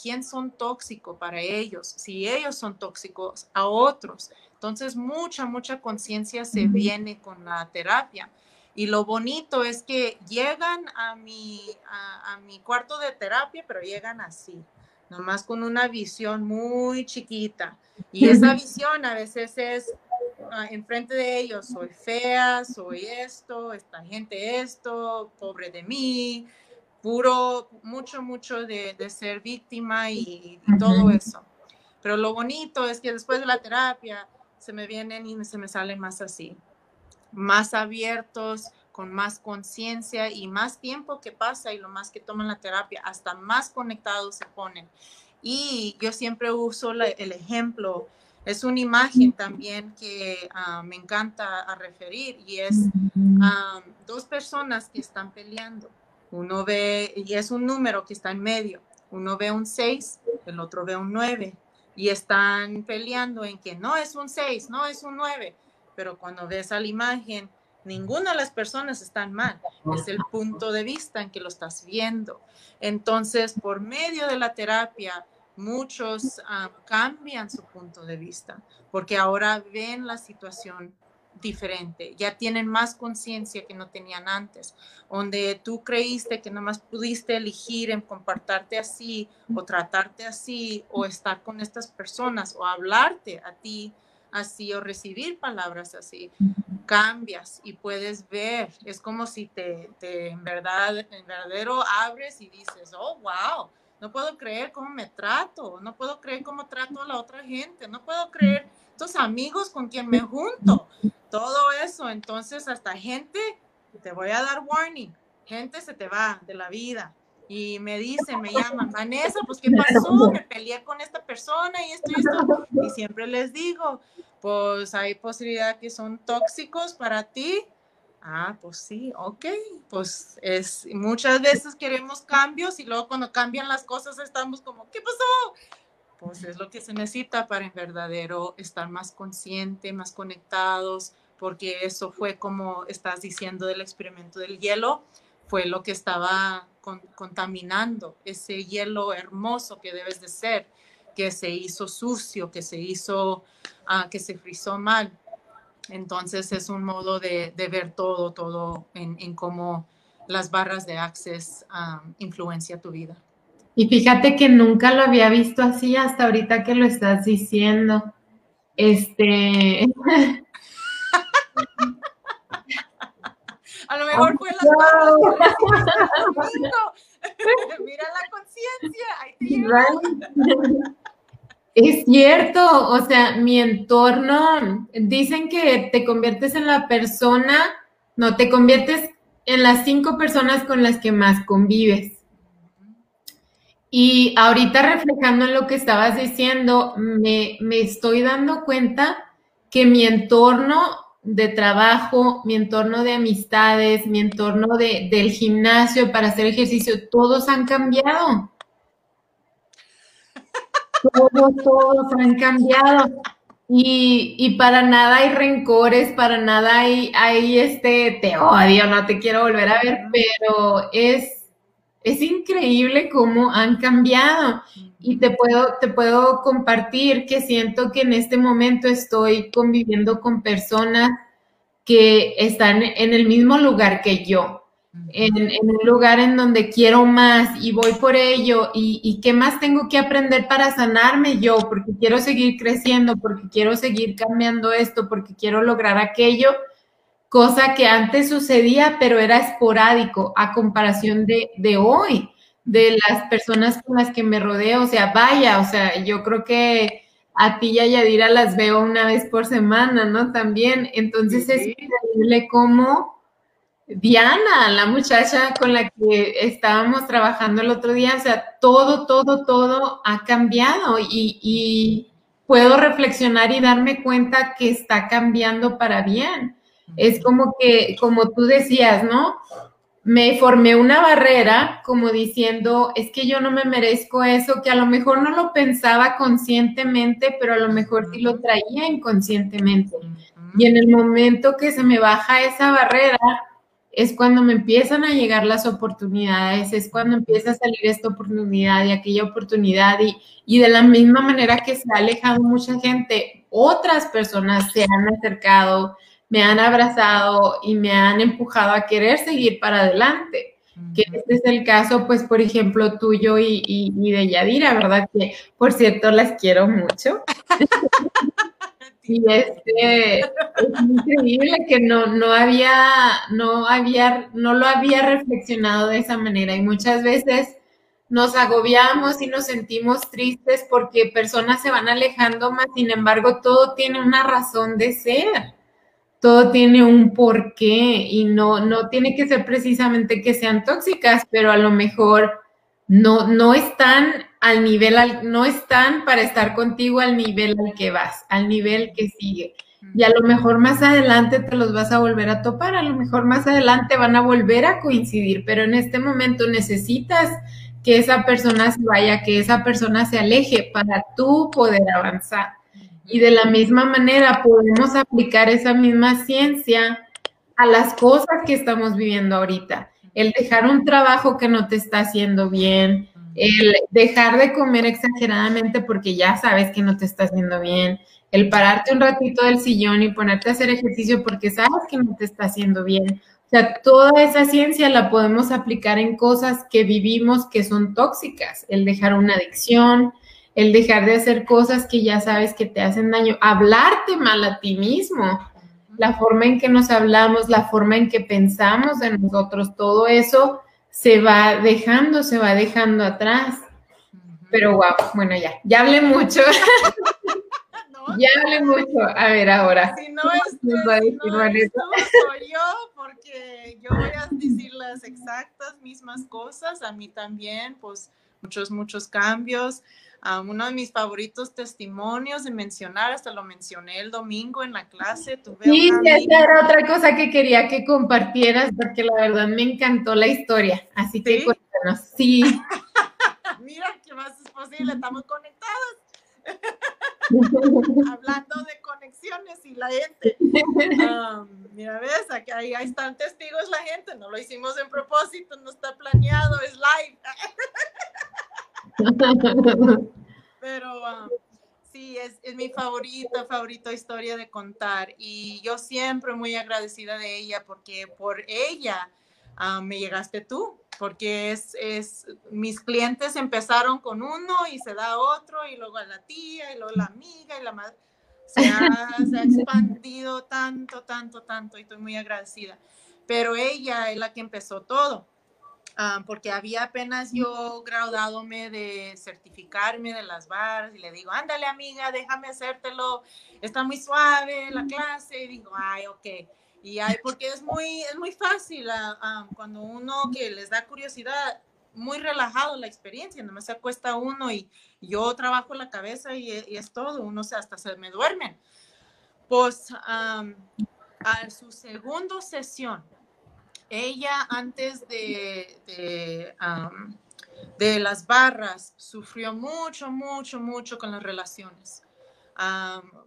quién son tóxicos para ellos, si ellos son tóxicos a otros. Entonces, mucha, mucha conciencia se viene con la terapia. Y lo bonito es que llegan a mi, a, mi cuarto de terapia, pero llegan así, nomás con una visión muy chiquita. Y esa visión a veces es ah, enfrente de ellos, soy fea, soy esto, esta gente esto, pobre de mí, puro, mucho, mucho de, ser víctima y, todo eso. Pero lo bonito es que después de la terapia se me vienen y se me salen más así, más abiertos, con más conciencia y más tiempo que pasa y lo más que toman la terapia, hasta más conectados se ponen. Y yo siempre uso el ejemplo, es una imagen también que ah, me encanta a referir y es ah, dos personas que están peleando uno ve, y es un número que está en medio, uno ve un 6, el otro ve un 9, y están peleando en que no es un 6, no es un 9, pero cuando ves a la imagen, ninguna de las personas están mal, es el punto de vista en que lo estás viendo. Entonces, por medio de la terapia, muchos ah, cambian su punto de vista, porque ahora ven la situación diferente, ya tienen más conciencia que no tenían antes, donde tú creíste que nomás pudiste elegir en compartarte así o tratarte así o estar con estas personas o hablarte a ti así o recibir palabras así, cambias y puedes ver, es como si te, te en verdad, en verdadero abres y dices, oh, wow, no puedo creer cómo me trato, no puedo creer cómo trato a la otra gente, no puedo creer estos amigos con quien me junto, todo eso. Entonces, hasta gente, te voy a dar warning, gente se te va de la vida. Y me dice, me llaman, Vanessa, pues ¿qué pasó? Me peleé con esta persona y esto y esto. Y siempre les digo, pues hay posibilidad que son tóxicos para ti. Ah, pues sí, ok, pues es, muchas veces queremos cambios y luego cuando cambian las cosas estamos como, ¿qué pasó? Pues es lo que se necesita para en verdadero estar más consciente, más conectados, porque eso fue como estás diciendo del experimento del hielo, fue lo que estaba contaminando ese hielo hermoso que debes de ser, que se hizo sucio, que se hizo, ah, que se frizó mal. Entonces es un modo de, ver todo, todo en, cómo las barras de Access uh, influencia tu vida. Y fíjate que nunca lo había visto así hasta ahorita que lo estás diciendo. Este. A lo mejor fue la Mira la conciencia, ahí Es cierto, o sea, mi entorno, dicen que te conviertes en la persona, no, te conviertes en las cinco personas con las que más convives. Y ahorita reflejando en lo que estabas diciendo, me, me estoy dando cuenta que mi entorno de trabajo, mi entorno de amistades, mi entorno de, del gimnasio para hacer ejercicio, todos han cambiado. Todos, todos han cambiado. Y, y, para nada hay rencores, para nada hay, hay este, te odio, no te quiero volver a ver, pero es es increíble cómo han cambiado. Y te puedo, te puedo compartir que siento que en este momento estoy conviviendo con personas que están en el mismo lugar que yo, en, un lugar en donde quiero más y voy por ello y, y, qué más tengo que aprender para sanarme yo, porque quiero seguir creciendo, porque quiero seguir cambiando esto, porque quiero lograr aquello cosa que antes sucedía, pero era esporádico a comparación de, de hoy, de las personas con las que me rodeo. O sea, vaya, o sea, yo creo que a ti y a Yadira las veo una vez por semana, ¿no? También. Entonces es increíble cómo Diana, la muchacha con la que estábamos trabajando el otro día, o sea, todo, todo, todo ha cambiado y, y puedo reflexionar y darme cuenta que está cambiando para bien. Es como que, como tú decías, ¿no? Me formé una barrera como diciendo, es que yo no me merezco eso, que a lo mejor no lo pensaba conscientemente, pero a lo mejor sí lo traía inconscientemente. Y en el momento que se me baja esa barrera, es cuando me empiezan a llegar las oportunidades, es cuando empieza a salir esta oportunidad y aquella oportunidad y, y de la misma manera que se ha alejado mucha gente, otras personas se han acercado, me han abrazado y me han empujado a querer seguir para adelante. Que este es el caso, pues, por ejemplo, tuyo y, y, de Yadira, ¿verdad? Que, por cierto, las quiero mucho. y este, es increíble que no, no había, no había, no lo había reflexionado de esa manera. Y muchas veces nos agobiamos y nos sentimos tristes porque personas se van alejando más, sin embargo, todo tiene una razón de ser todo tiene un porqué y no, no tiene que ser precisamente que sean tóxicas, pero a lo mejor no, no están al nivel, no están para estar contigo al nivel al que vas, al nivel que sigue. Y a lo mejor más adelante te los vas a volver a topar, a lo mejor más adelante van a volver a coincidir, pero en este momento necesitas que esa persona se vaya, que esa persona se aleje para tú poder avanzar. Y de la misma manera podemos aplicar esa misma ciencia a las cosas que estamos viviendo ahorita. El dejar un trabajo que no te está haciendo bien, el dejar de comer exageradamente porque ya sabes que no te está haciendo bien, el pararte un ratito del sillón y ponerte a hacer ejercicio porque sabes que no te está haciendo bien. O sea, toda esa ciencia la podemos aplicar en cosas que vivimos que son tóxicas, el dejar una adicción, el dejar de hacer cosas que ya sabes que te hacen daño, hablarte mal a ti mismo, la forma en que nos hablamos, la forma en que pensamos de nosotros, todo eso se va dejando, se va dejando atrás. Pero wow, bueno, ya, ya hablé mucho. ya hablé mucho. A ver, ahora. Si no es, tú, soy yo, porque yo voy a decir las exactas mismas cosas. A mí también, pues, muchos, muchos cambios uno de mis favoritos testimonios de mencionar, hasta lo mencioné el domingo en la clase. sí, esa era otra cosa que quería que compartieras, porque la verdad me encantó la historia. Así que cuéntanos, sí. Mira, ¿qué más es posible? Estamos conectados. Hablando de conexiones y la gente. mira, ves, aquí, ahí, ahí, están testigos la gente. No lo hicimos en propósito, no está planeado, es live. Pero um, sí, es, es, mi favorita, favorita historia de contar. Y yo siempre muy agradecida de ella porque por ella um, me llegaste tú. Porque es, es, mis clientes empezaron con uno y se da otro, y luego a la tía, y luego la amiga, y la madre. Se ha, se ha expandido tanto, tanto, tanto, y estoy muy agradecida. Pero ella es la que empezó todo Ah, porque había apenas yo graduadome de certificarme de las barras y le digo, ándale amiga, déjame hacértelo, está muy suave la clase, y digo, ay, ok. Y ay, porque es muy, es muy fácil, ah, ah, cuando uno que les da curiosidad, muy relajado la experiencia, no se acuesta uno y yo trabajo la cabeza y, es todo, uno se, hasta se me duermen. Pues a su segunda sesión, ella antes de, de, las barras sufrió mucho, mucho, mucho con las relaciones.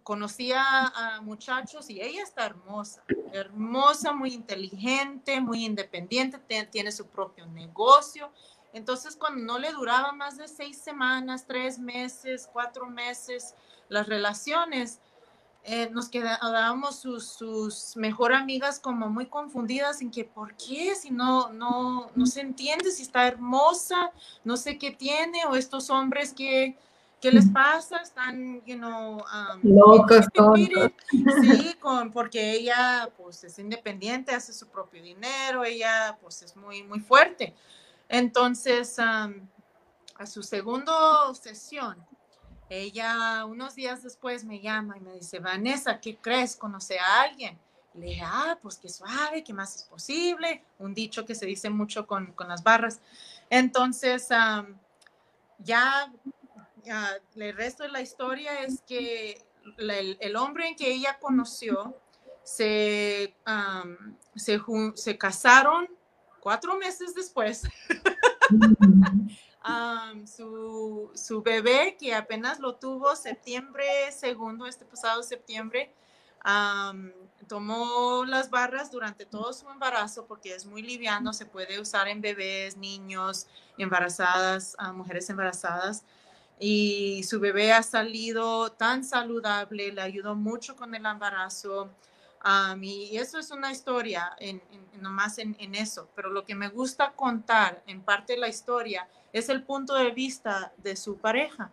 conocía a muchachos y ella está hermosa, hermosa, muy inteligente, muy independiente, tiene su propio negocio. Entonces, cuando no le duraba más de seis semanas, tres meses, cuatro meses, las relaciones, eh, nos quedábamos sus, sus mejor amigas como muy confundidas en que, ¿por qué? Si no, no, no se entiende, si está hermosa, no sé qué tiene, o estos hombres que, ¿qué les pasa? Están, you know, um, locos Sí, con, porque ella, pues, es independiente, hace su propio dinero, ella, pues, es muy, muy fuerte. Entonces, um, a su segunda sesión, ella unos días después me llama y me dice, Vanessa, ¿qué crees? ¿Conoce a alguien? Le dije, ah, pues qué suave, ¿qué más es posible? Un dicho que se dice mucho con, las barras. Entonces, ya, el resto de la historia es que el, hombre en que ella conoció se, se, se casaron cuatro meses después. su, bebé, que apenas lo tuvo septiembre segundo, este pasado septiembre, tomó las barras durante todo su embarazo porque es muy liviano, se puede usar en bebés, niños, embarazadas, mujeres embarazadas. Y su bebé ha salido tan saludable, le ayudó mucho con el embarazo. y eso es una historia, en, nomás en, en, eso. Pero lo que me gusta contar, en parte de la historia, es el punto de vista de su pareja,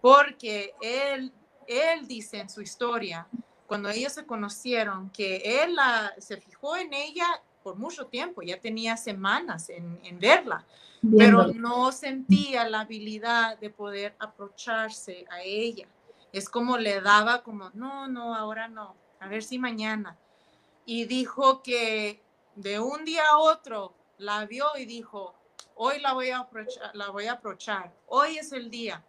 porque él, él dice en su historia, cuando ellos se conocieron, que él se fijó en ella por mucho tiempo, ya tenía semanas en, verla, pero no sentía la habilidad de poder aprovecharse a ella. Es como le daba como, no, no, ahora no, a ver si mañana. Y dijo que de un día a otro la vio y dijo, hoy la voy a aprovechar, la voy a aprovechar, hoy es el día.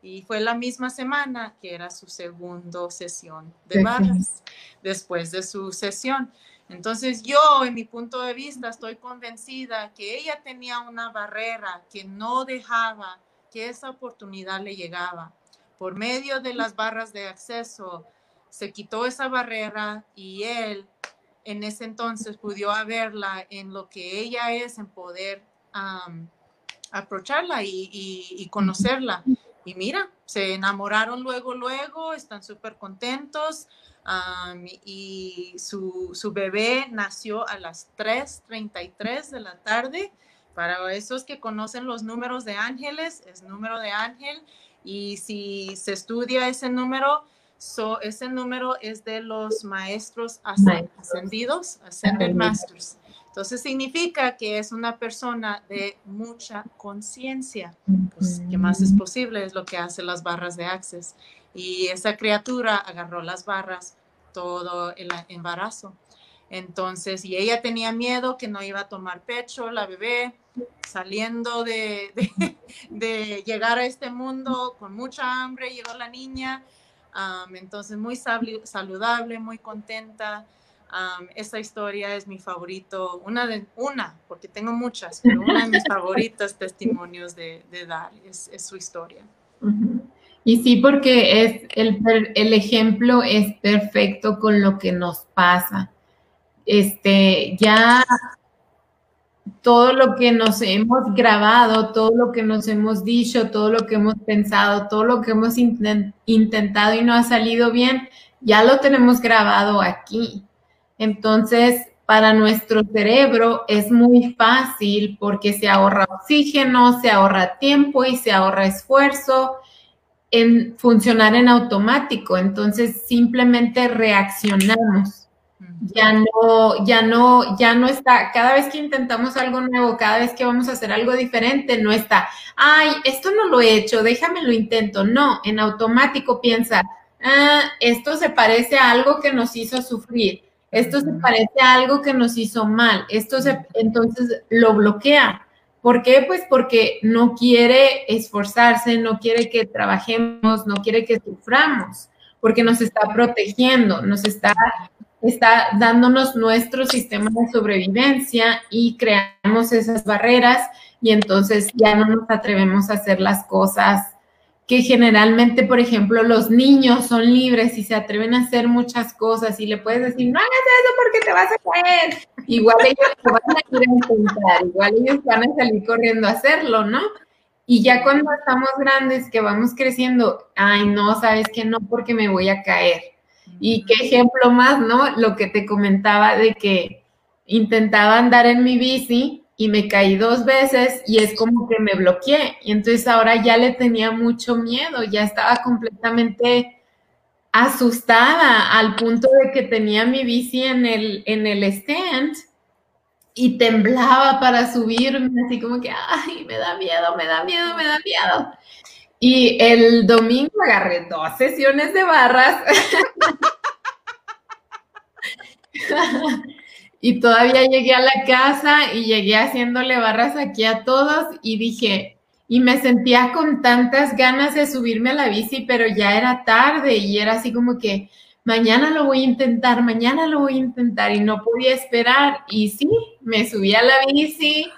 Y fue la misma semana que era su segunda sesión de barras, después de su sesión. Entonces yo, en mi punto de vista, estoy convencida que ella tenía una barrera que no dejaba que esa oportunidad le llegaba. Por medio de las barras de acceso, se quitó esa barrera y él en ese entonces pudo verla en lo que ella es, en poder aprovecharla y, conocerla. Y mira, se enamoraron luego, luego, están súper contentos. y su, su, bebé nació a las 3.33 de la tarde. Para esos que conocen los números de ángeles, es número de ángel. Y si se estudia ese número, so, ese número es de los maestros ascendidos, Ascended Masters. Entonces significa que es una persona de mucha conciencia. Pues, ¿qué más es posible? Es lo que hace las barras de Access. Y esa criatura agarró las barras todo el embarazo. Entonces, y ella tenía miedo que no iba a tomar pecho, la bebé, saliendo de, de, llegar a este mundo con mucha hambre, llegó la niña. entonces, muy saludable, muy contenta esa historia es mi favorito, una de una, porque tengo muchas, pero una de mis favoritas testimonios de, dar es, su historia. Y sí, porque es el, el, ejemplo es perfecto con lo que nos pasa. Este, ya todo lo que nos hemos grabado, todo lo que nos hemos dicho, todo lo que hemos pensado, todo lo que hemos intentado y no ha salido bien, ya lo tenemos grabado aquí. Entonces, para nuestro cerebro es muy fácil porque se ahorra oxígeno, se ahorra tiempo y se ahorra esfuerzo en funcionar en automático. Entonces, simplemente reaccionamos. Ya no, ya no, ya no está, cada vez que intentamos algo nuevo, cada vez que vamos a hacer algo diferente, no está, ay, esto no lo he hecho, déjame lo intento. No, en automático piensa, ah, esto se parece a algo que nos hizo sufrir esto se parece a algo que nos hizo mal. Esto se, entonces lo bloquea ¿Por qué? Pues porque no quiere esforzarse, no quiere que trabajemos, no quiere que suframos, porque nos está protegiendo, nos está, está dándonos nuestro sistema de sobrevivencia y creamos esas barreras y entonces ya no nos atrevemos a hacer las cosas que generalmente, por ejemplo, los niños son libres y se atreven a hacer muchas cosas y le puedes decir, no hagas eso porque te vas a caer. Igual ellos van a ir a intentar, igual ellos van a salir corriendo a hacerlo, ¿no? Y ya cuando estamos grandes, que vamos creciendo, ay, no, sabes que no, porque me voy a caer. Y qué ejemplo más, ¿no? Lo que te comentaba de que intentaba andar en mi bici y me caí dos veces y es como que me bloqueé. Y entonces ahora ya le tenía mucho miedo, ya estaba completamente asustada al punto de que tenía mi bici en el, en el stand y temblaba para subirme, así como que, ay, me da miedo, me da miedo, me da miedo. Y el domingo agarré dos sesiones de barras. Y todavía llegué a la casa y llegué haciéndole barras aquí a todos y dije, y me sentía con tantas ganas de subirme a la bici, pero ya era tarde y era así como que mañana lo voy a intentar, mañana lo voy a intentar y no podía esperar. Y sí, me subí a la bici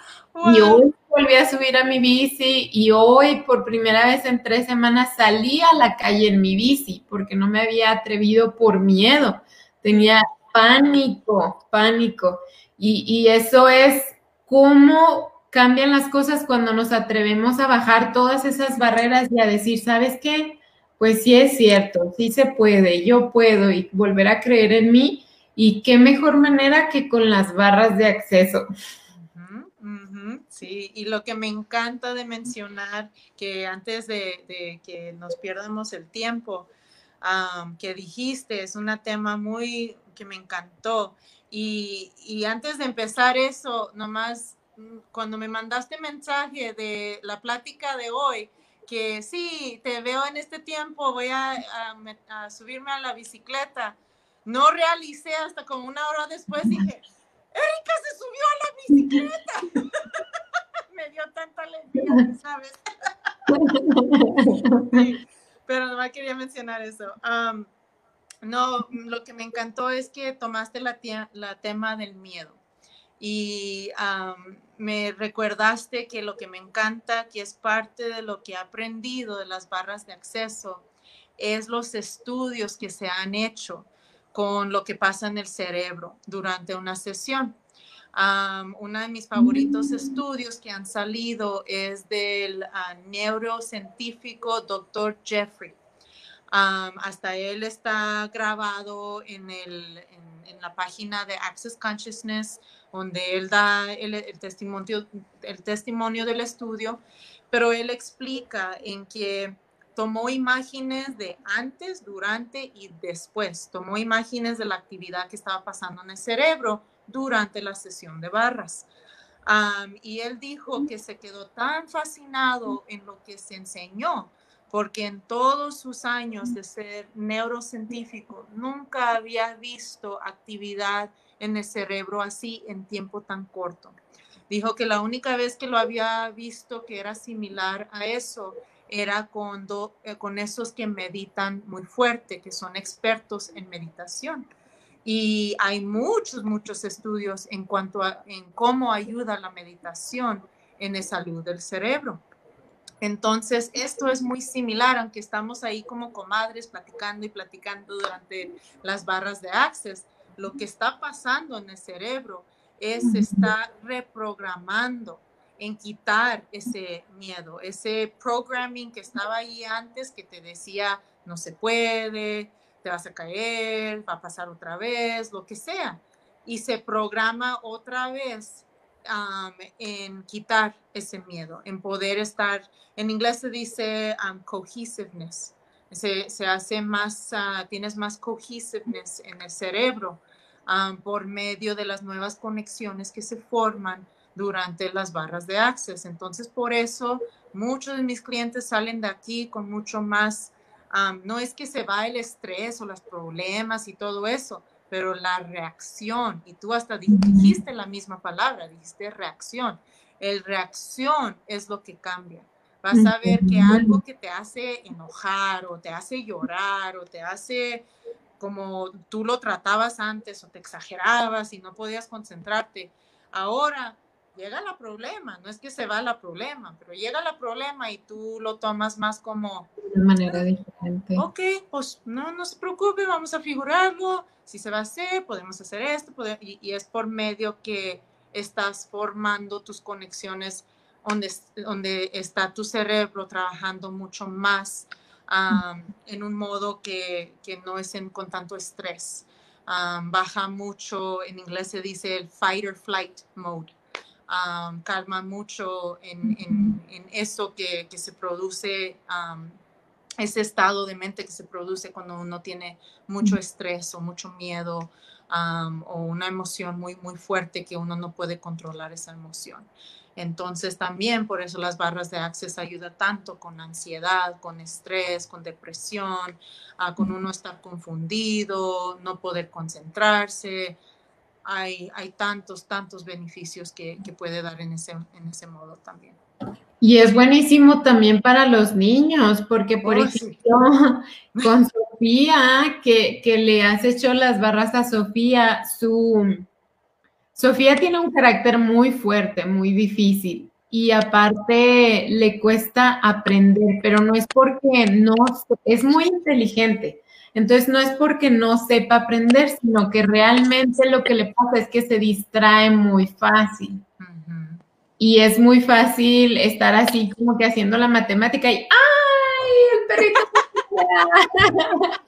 y hoy volví a subir a mi bici y hoy por primera vez en tres semanas salí a la calle en mi bici porque no me había atrevido por miedo. Tenía pánico, pánico. Y, eso es cómo cambian las cosas cuando nos atrevemos a bajar todas esas barreras y a decir, ¿sabes qué? Pues sí es cierto, sí se puede, yo puedo y volver a creer en mí. Y qué mejor manera que con las barras de acceso. sí, y lo que me encanta de mencionar, que antes de, que nos pierdamos el tiempo, que dijiste, es un tema muy, que me encantó. Y, y, antes de empezar eso, nomás mm, cuando me mandaste mensaje de la plática de hoy, que sí, te veo en este tiempo, voy a, a, subirme a la bicicleta. No realicé hasta como una hora después, dije, Erika se subió a la bicicleta. me dio tanta alegría, ¿sabes? pero nomás quería mencionar eso. No, lo que me encantó es que tomaste la, la tema del miedo y me recordaste que lo que me encanta, que es parte de lo que he aprendido de las barras de acceso, es los estudios que se han hecho con lo que pasa en el cerebro durante una sesión. uno de mis favoritos mm. estudios que han salido es del ah, neurocientífico Dr. Jeffrey hasta él está grabado en, el, en, la página de Access Consciousness, donde él da el, testimonio, el testimonio del estudio, pero él explica en que tomó imágenes de antes, durante y después. Tomó imágenes de la actividad que estaba pasando en el cerebro durante la sesión de barras. y él dijo que se quedó tan fascinado en lo que se enseñó porque en todos sus años de ser neurocientífico nunca había visto actividad en el cerebro así en tiempo tan corto. Dijo que la única vez que lo había visto que era similar a eso era cuando, eh, con esos que meditan muy fuerte, que son expertos en meditación. Y hay muchos, muchos estudios en cuanto a en cómo ayuda la meditación en la salud del cerebro. Entonces, esto es muy similar, aunque estamos ahí como comadres platicando y platicando durante las barras de Access. Lo que está pasando en el cerebro es se está reprogramando en quitar ese miedo, ese programming que estaba ahí antes que te decía no se puede, te vas a caer, va a pasar otra vez, lo que sea. Y se programa otra vez en quitar ese miedo, en poder estar, en inglés se dice cohesiveness, se, se, hace más, uh, tienes más cohesiveness en el cerebro por medio de las nuevas conexiones que se forman durante las barras de Access. Entonces, por eso muchos de mis clientes salen de aquí con mucho más, no es que se va el estrés o los problemas y todo eso, pero la reacción, y tú hasta dijiste la misma palabra, dijiste reacción. El reacción es lo que cambia. Vas a ver que algo que te hace enojar o te hace llorar o te hace como tú lo tratabas antes o te exagerabas y no podías concentrarte. Ahora llega la problema, no es que se va la problema, pero llega la problema y tú lo tomas más como... De manera diferente. Ok, pues no, no se preocupe, vamos a figurarlo, si se va a hacer, podemos hacer esto, y, y, es por medio que estás formando tus conexiones donde, donde está tu cerebro trabajando mucho más en un modo que, que no es en, con tanto estrés. baja mucho, en inglés se dice el fight or flight mode. Calma mucho en, en, eso que, que, se produce, ese estado de mente que se produce cuando uno tiene mucho estrés o mucho miedo o una emoción muy, muy fuerte que uno no puede controlar esa emoción. Entonces también por eso las barras de Access ayuda tanto con ansiedad, con estrés, con depresión, con uno estar confundido, no poder concentrarse. Hay, hay tantos, tantos beneficios que, que puede dar en ese, en ese modo también. Y es buenísimo también para los niños, porque por oh, ejemplo, con Sofía, que, que le has hecho las barras a Sofía, su, Sofía tiene un carácter muy fuerte, muy difícil y aparte le cuesta aprender, pero no es porque no, es muy inteligente. Entonces no es porque no sepa aprender, sino que realmente lo que le pasa es que se distrae muy fácil. Y es muy fácil estar así como que haciendo la matemática y ¡ay! El perrito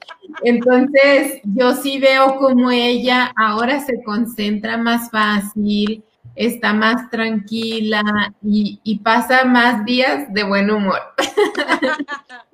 Entonces, yo sí veo como ella ahora se concentra más fácil, está más tranquila y, pasa más días de buen humor.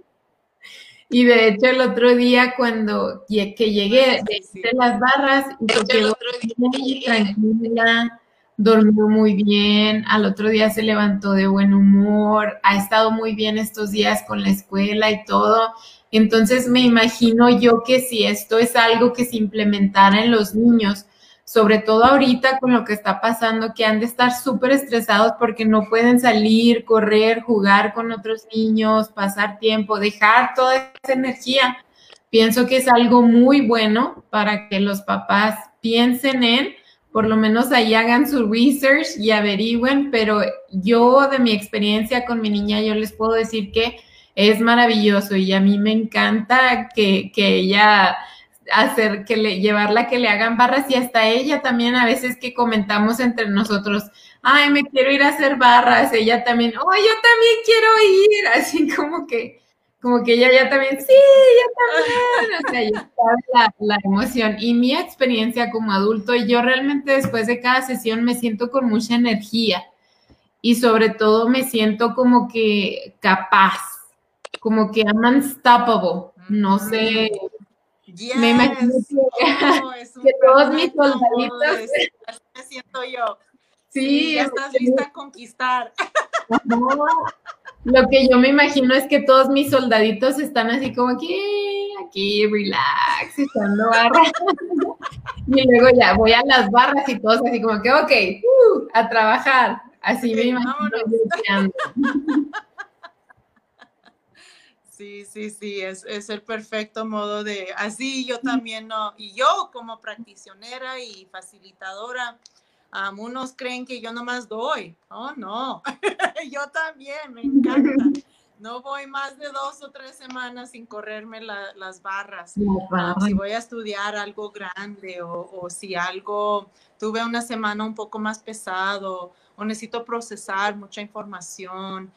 y de hecho, el otro día cuando que llegué de las barras y se quedó tranquila, durmió muy bien, al otro día se levantó de buen humor, ha estado muy bien estos días con la escuela y todo. Entonces me imagino yo que si esto es algo que se implementara en los niños, sobre todo ahorita con lo que está pasando, que han de estar súper estresados porque no pueden salir, correr, jugar con otros niños, pasar tiempo, dejar toda esa energía. Pienso que es algo muy bueno para que los papás piensen en, por lo menos ahí hagan su research y averigüen, pero yo de mi experiencia con mi niña, yo les puedo decir que es maravilloso y a mí me encanta que, ella hacer que le llevarla que le hagan barras y hasta ella también a veces que comentamos entre nosotros, ay, me quiero ir a hacer barras, ella también, oh, yo también quiero ir, así como que como que ella ya también, sí, yo también, o sea, ya sabe la, emoción. Y mi experiencia como adulto, yo realmente después de cada sesión me siento con mucha energía y sobre todo me siento como que capaz, como que I'm unstoppable. No sé. Me imagino que, todos mis soldaditos. Me siento yo. Sí, ya estás lista a conquistar. Lo que yo me imagino es que todos mis soldaditos están así como aquí, aquí, relax, echando barras. y luego ya voy a las barras y todos así como que, ok, uh, a trabajar. Así me imagino. Sí, sí, sí, es, es, el perfecto modo de, así yo también no, y yo como practicionera y facilitadora, um, unos creen que yo nomás doy, oh no, yo también, me encanta. No voy más de dos o tres semanas sin correrme las barras. si voy a estudiar algo grande o, o si algo, tuve una semana un poco más pesado o necesito procesar mucha información,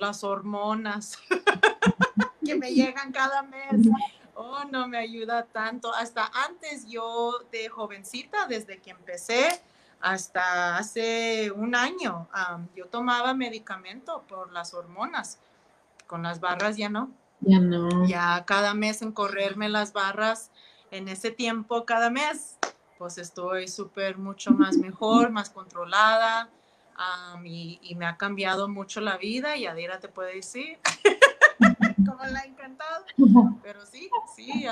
las hormonas que me llegan cada mes. Oh, no me ayuda tanto. Hasta antes yo de jovencita, desde que empecé hasta hace un año, yo tomaba medicamento por las hormonas. Con las barras ya no. Ya no. Ya cada mes en correrme las barras, en ese tiempo, cada mes, pues estoy súper mucho más mejor, más controlada y, me ha cambiado mucho la vida y Adira te puede decir como la ha encantado. Pero sí, sí,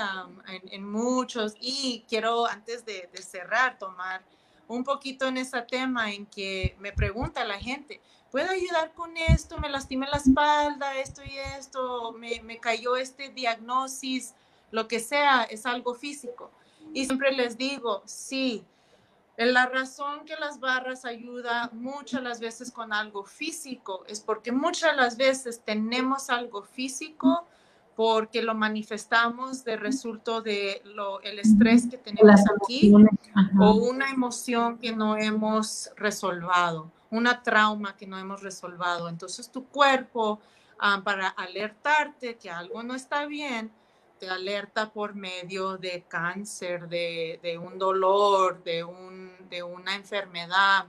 en, muchos. Y quiero, antes de, cerrar, tomar un poquito en ese tema en que me pregunta la gente, ¿puedo ayudar con esto? Me lastimé la espalda, esto y esto, me, me cayó este diagnosis, lo que sea, es algo físico. Y siempre les digo, sí, la razón que las barras ayuda muchas las veces con algo físico es porque muchas las veces tenemos algo físico porque lo manifestamos de resultado de lo, el estrés que tenemos aquí o una emoción que no hemos resolvado, una trauma que no hemos resolvado. Entonces tu cuerpo, ah, para alertarte que algo no está bien, te alerta por medio de cáncer, de, un dolor, de, un, de una enfermedad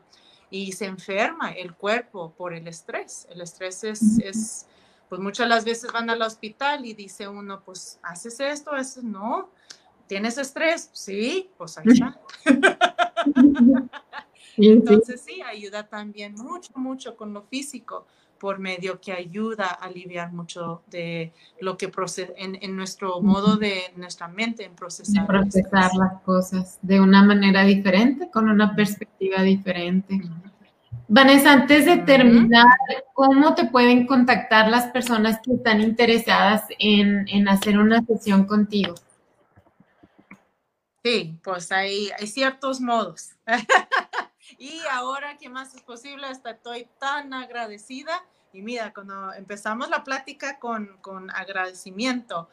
y se enferma el cuerpo por el estrés. El estrés es, es, pues muchas las veces van al hospital y dice uno, pues haces esto, eso no. ¿Tienes estrés? Sí, pues ahí está. Entonces sí, ayuda también mucho, mucho con lo físico por medio que ayuda a aliviar mucho de lo que en, en nuestro modo de nuestra mente en procesar. procesar las cosas de una manera diferente, con una perspectiva diferente. Vanessa, antes de terminar, ¿cómo te pueden contactar las personas que están interesadas en, en hacer una sesión contigo? Sí, pues hay, hay ciertos modos. Y ahora que más es posible, hasta estoy tan agradecida. Y mira, cuando empezamos la plática con, con agradecimiento,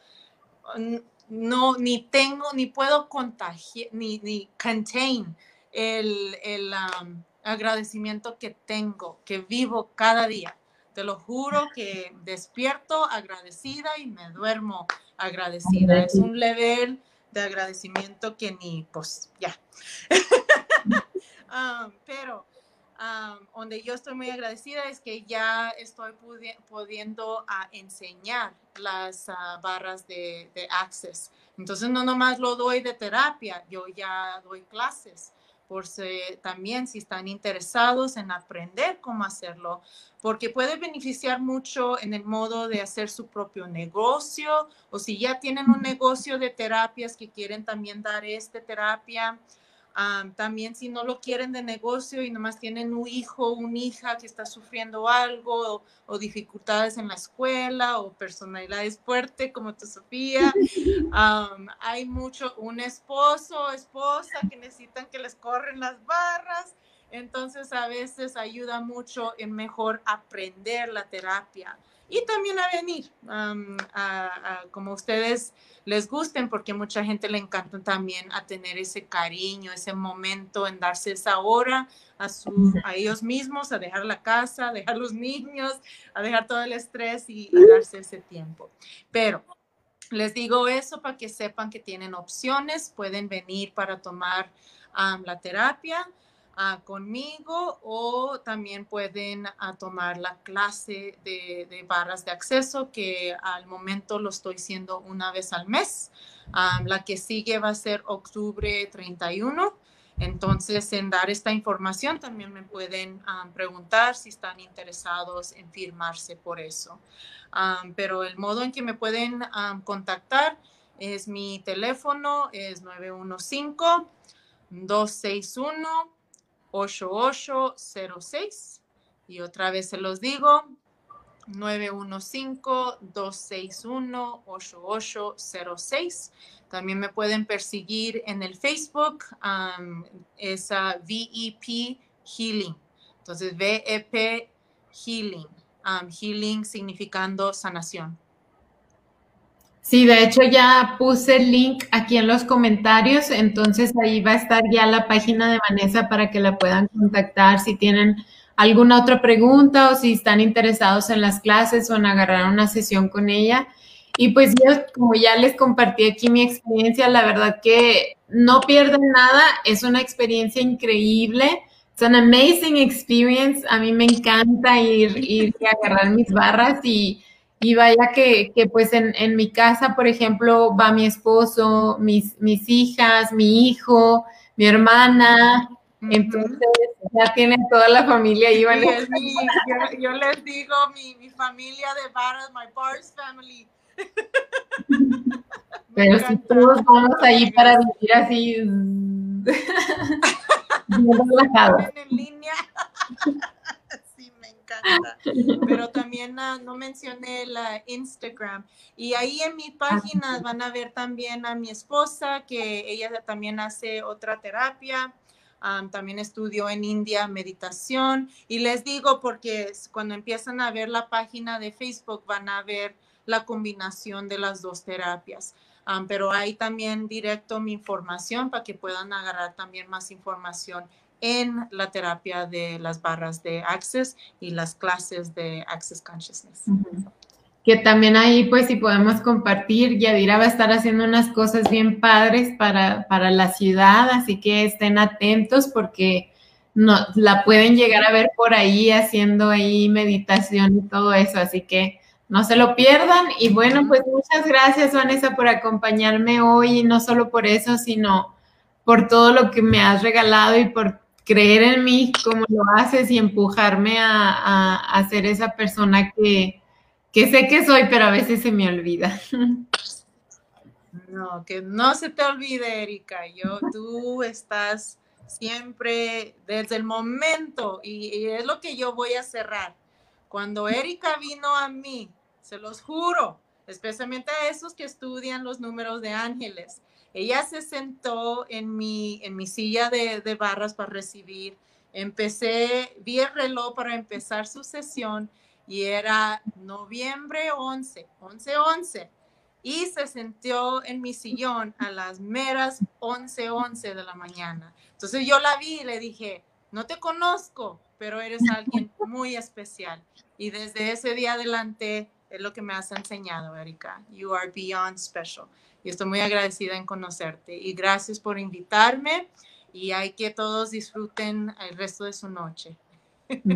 no, ni tengo, ni puedo contagiar, ni, ni contain el, el um, agradecimiento que tengo, que vivo cada día. Te lo juro que despierto agradecida y me duermo agradecida. Es un level de agradecimiento que ni, pues, ya. pero donde yo estoy muy agradecida es que ya estoy pudiendo ah, enseñar las ah, barras de, de, Access. Entonces no nomás lo doy de terapia, yo ya doy clases por si, también si están interesados en aprender cómo hacerlo, porque puede beneficiar mucho en el modo de hacer su propio negocio o si ya tienen un negocio de terapias que quieren también dar esta terapia también si no lo quieren de negocio y nomás tienen un hijo, una hija que está sufriendo algo o, dificultades en la escuela o personalidades fuertes como tu Sofía. hay mucho, un esposo, esposa que necesitan que les corren las barras. Entonces a veces ayuda mucho en mejor aprender la terapia y también a venir, a, como ustedes les gusten, porque mucha gente le encanta también a tener ese cariño, ese momento en darse esa hora a, su, a ellos mismos, a dejar la casa, a dejar los niños, a dejar todo el estrés y, darse ese tiempo. Pero les digo eso para que sepan que tienen opciones, pueden venir para tomar la terapia conmigo o también pueden tomar la clase de, barras de acceso que al momento lo estoy haciendo una vez al mes. la que sigue va a ser octubre 31. Entonces, en dar esta información también me pueden preguntar si están interesados en firmarse por eso. pero el modo en que me pueden contactar es mi teléfono, es 915 261 8806 y otra vez se los digo 915-261-8806. También me pueden perseguir en el Facebook, um, es VEP Healing. Entonces, VEP Healing, Healing significando sanación. Sí, de hecho ya puse el link aquí en los comentarios, entonces ahí va a estar ya la página de Vanessa para que la puedan contactar si tienen alguna otra pregunta o si están interesados en las clases o en agarrar una sesión con ella. Y pues yo, como ya les compartí aquí mi experiencia, la verdad que no pierden nada, es una experiencia increíble. Es an amazing experience. A mí me encanta ir, ir a agarrar mis barras y y vaya que, que pues en, en, mi casa, por ejemplo, va mi esposo, mis, mis hijas, mi hijo, mi hermana. Entonces ya tiene toda la familia ahí. yo, les digo mi, mi familia de Bars, my Bars family. Pero si todos vamos ahí para vivir así en línea. encanta. Pero también ah, no mencioné la Instagram. Y ahí en mi página van a ver también a mi esposa, que ella también hace otra terapia. también estudió en India meditación. Y les digo porque cuando empiezan a ver la página de Facebook van a ver la combinación de las dos terapias. pero hay también directo mi información para que puedan agarrar también más información en la terapia de las barras de Access y las clases de Access Consciousness. Que también ahí, pues, si podemos compartir, Yadira va a estar haciendo unas cosas bien padres para, para la ciudad, así que estén atentos porque no, la pueden llegar a ver por ahí haciendo ahí meditación y todo eso, así que no se lo pierdan. Y bueno, pues muchas gracias, Vanessa, por acompañarme hoy, y no solo por eso, sino por todo lo que me has regalado y por creer en mí como lo haces y empujarme a, ser esa persona que, que sé que soy, pero a veces se me olvida. No, que no se te olvide, Erika. Yo, tú estás siempre desde el momento, y, y, es lo que yo voy a cerrar. Cuando Erika vino a mí, se los juro, especialmente a esos que estudian los números de ángeles, ella se sentó en mi, en mi silla de, de barras para recibir. Empecé, vi el reloj para empezar su sesión y era noviembre 11, 11, 11. Y se sentó en mi sillón a las meras 11, 11 de la mañana. Entonces yo la vi y le dije, no te conozco, pero eres alguien muy especial. Y desde ese día adelante es lo que me has enseñado, Erika. You are beyond special y estoy muy agradecida en conocerte. Y gracias por invitarme y hay que todos disfruten el resto de su noche.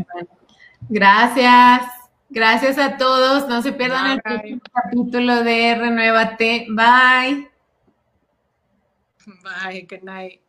gracias. Gracias a todos. No se pierdan el próximo capítulo de Renuévate. Bye. Bye. Good night.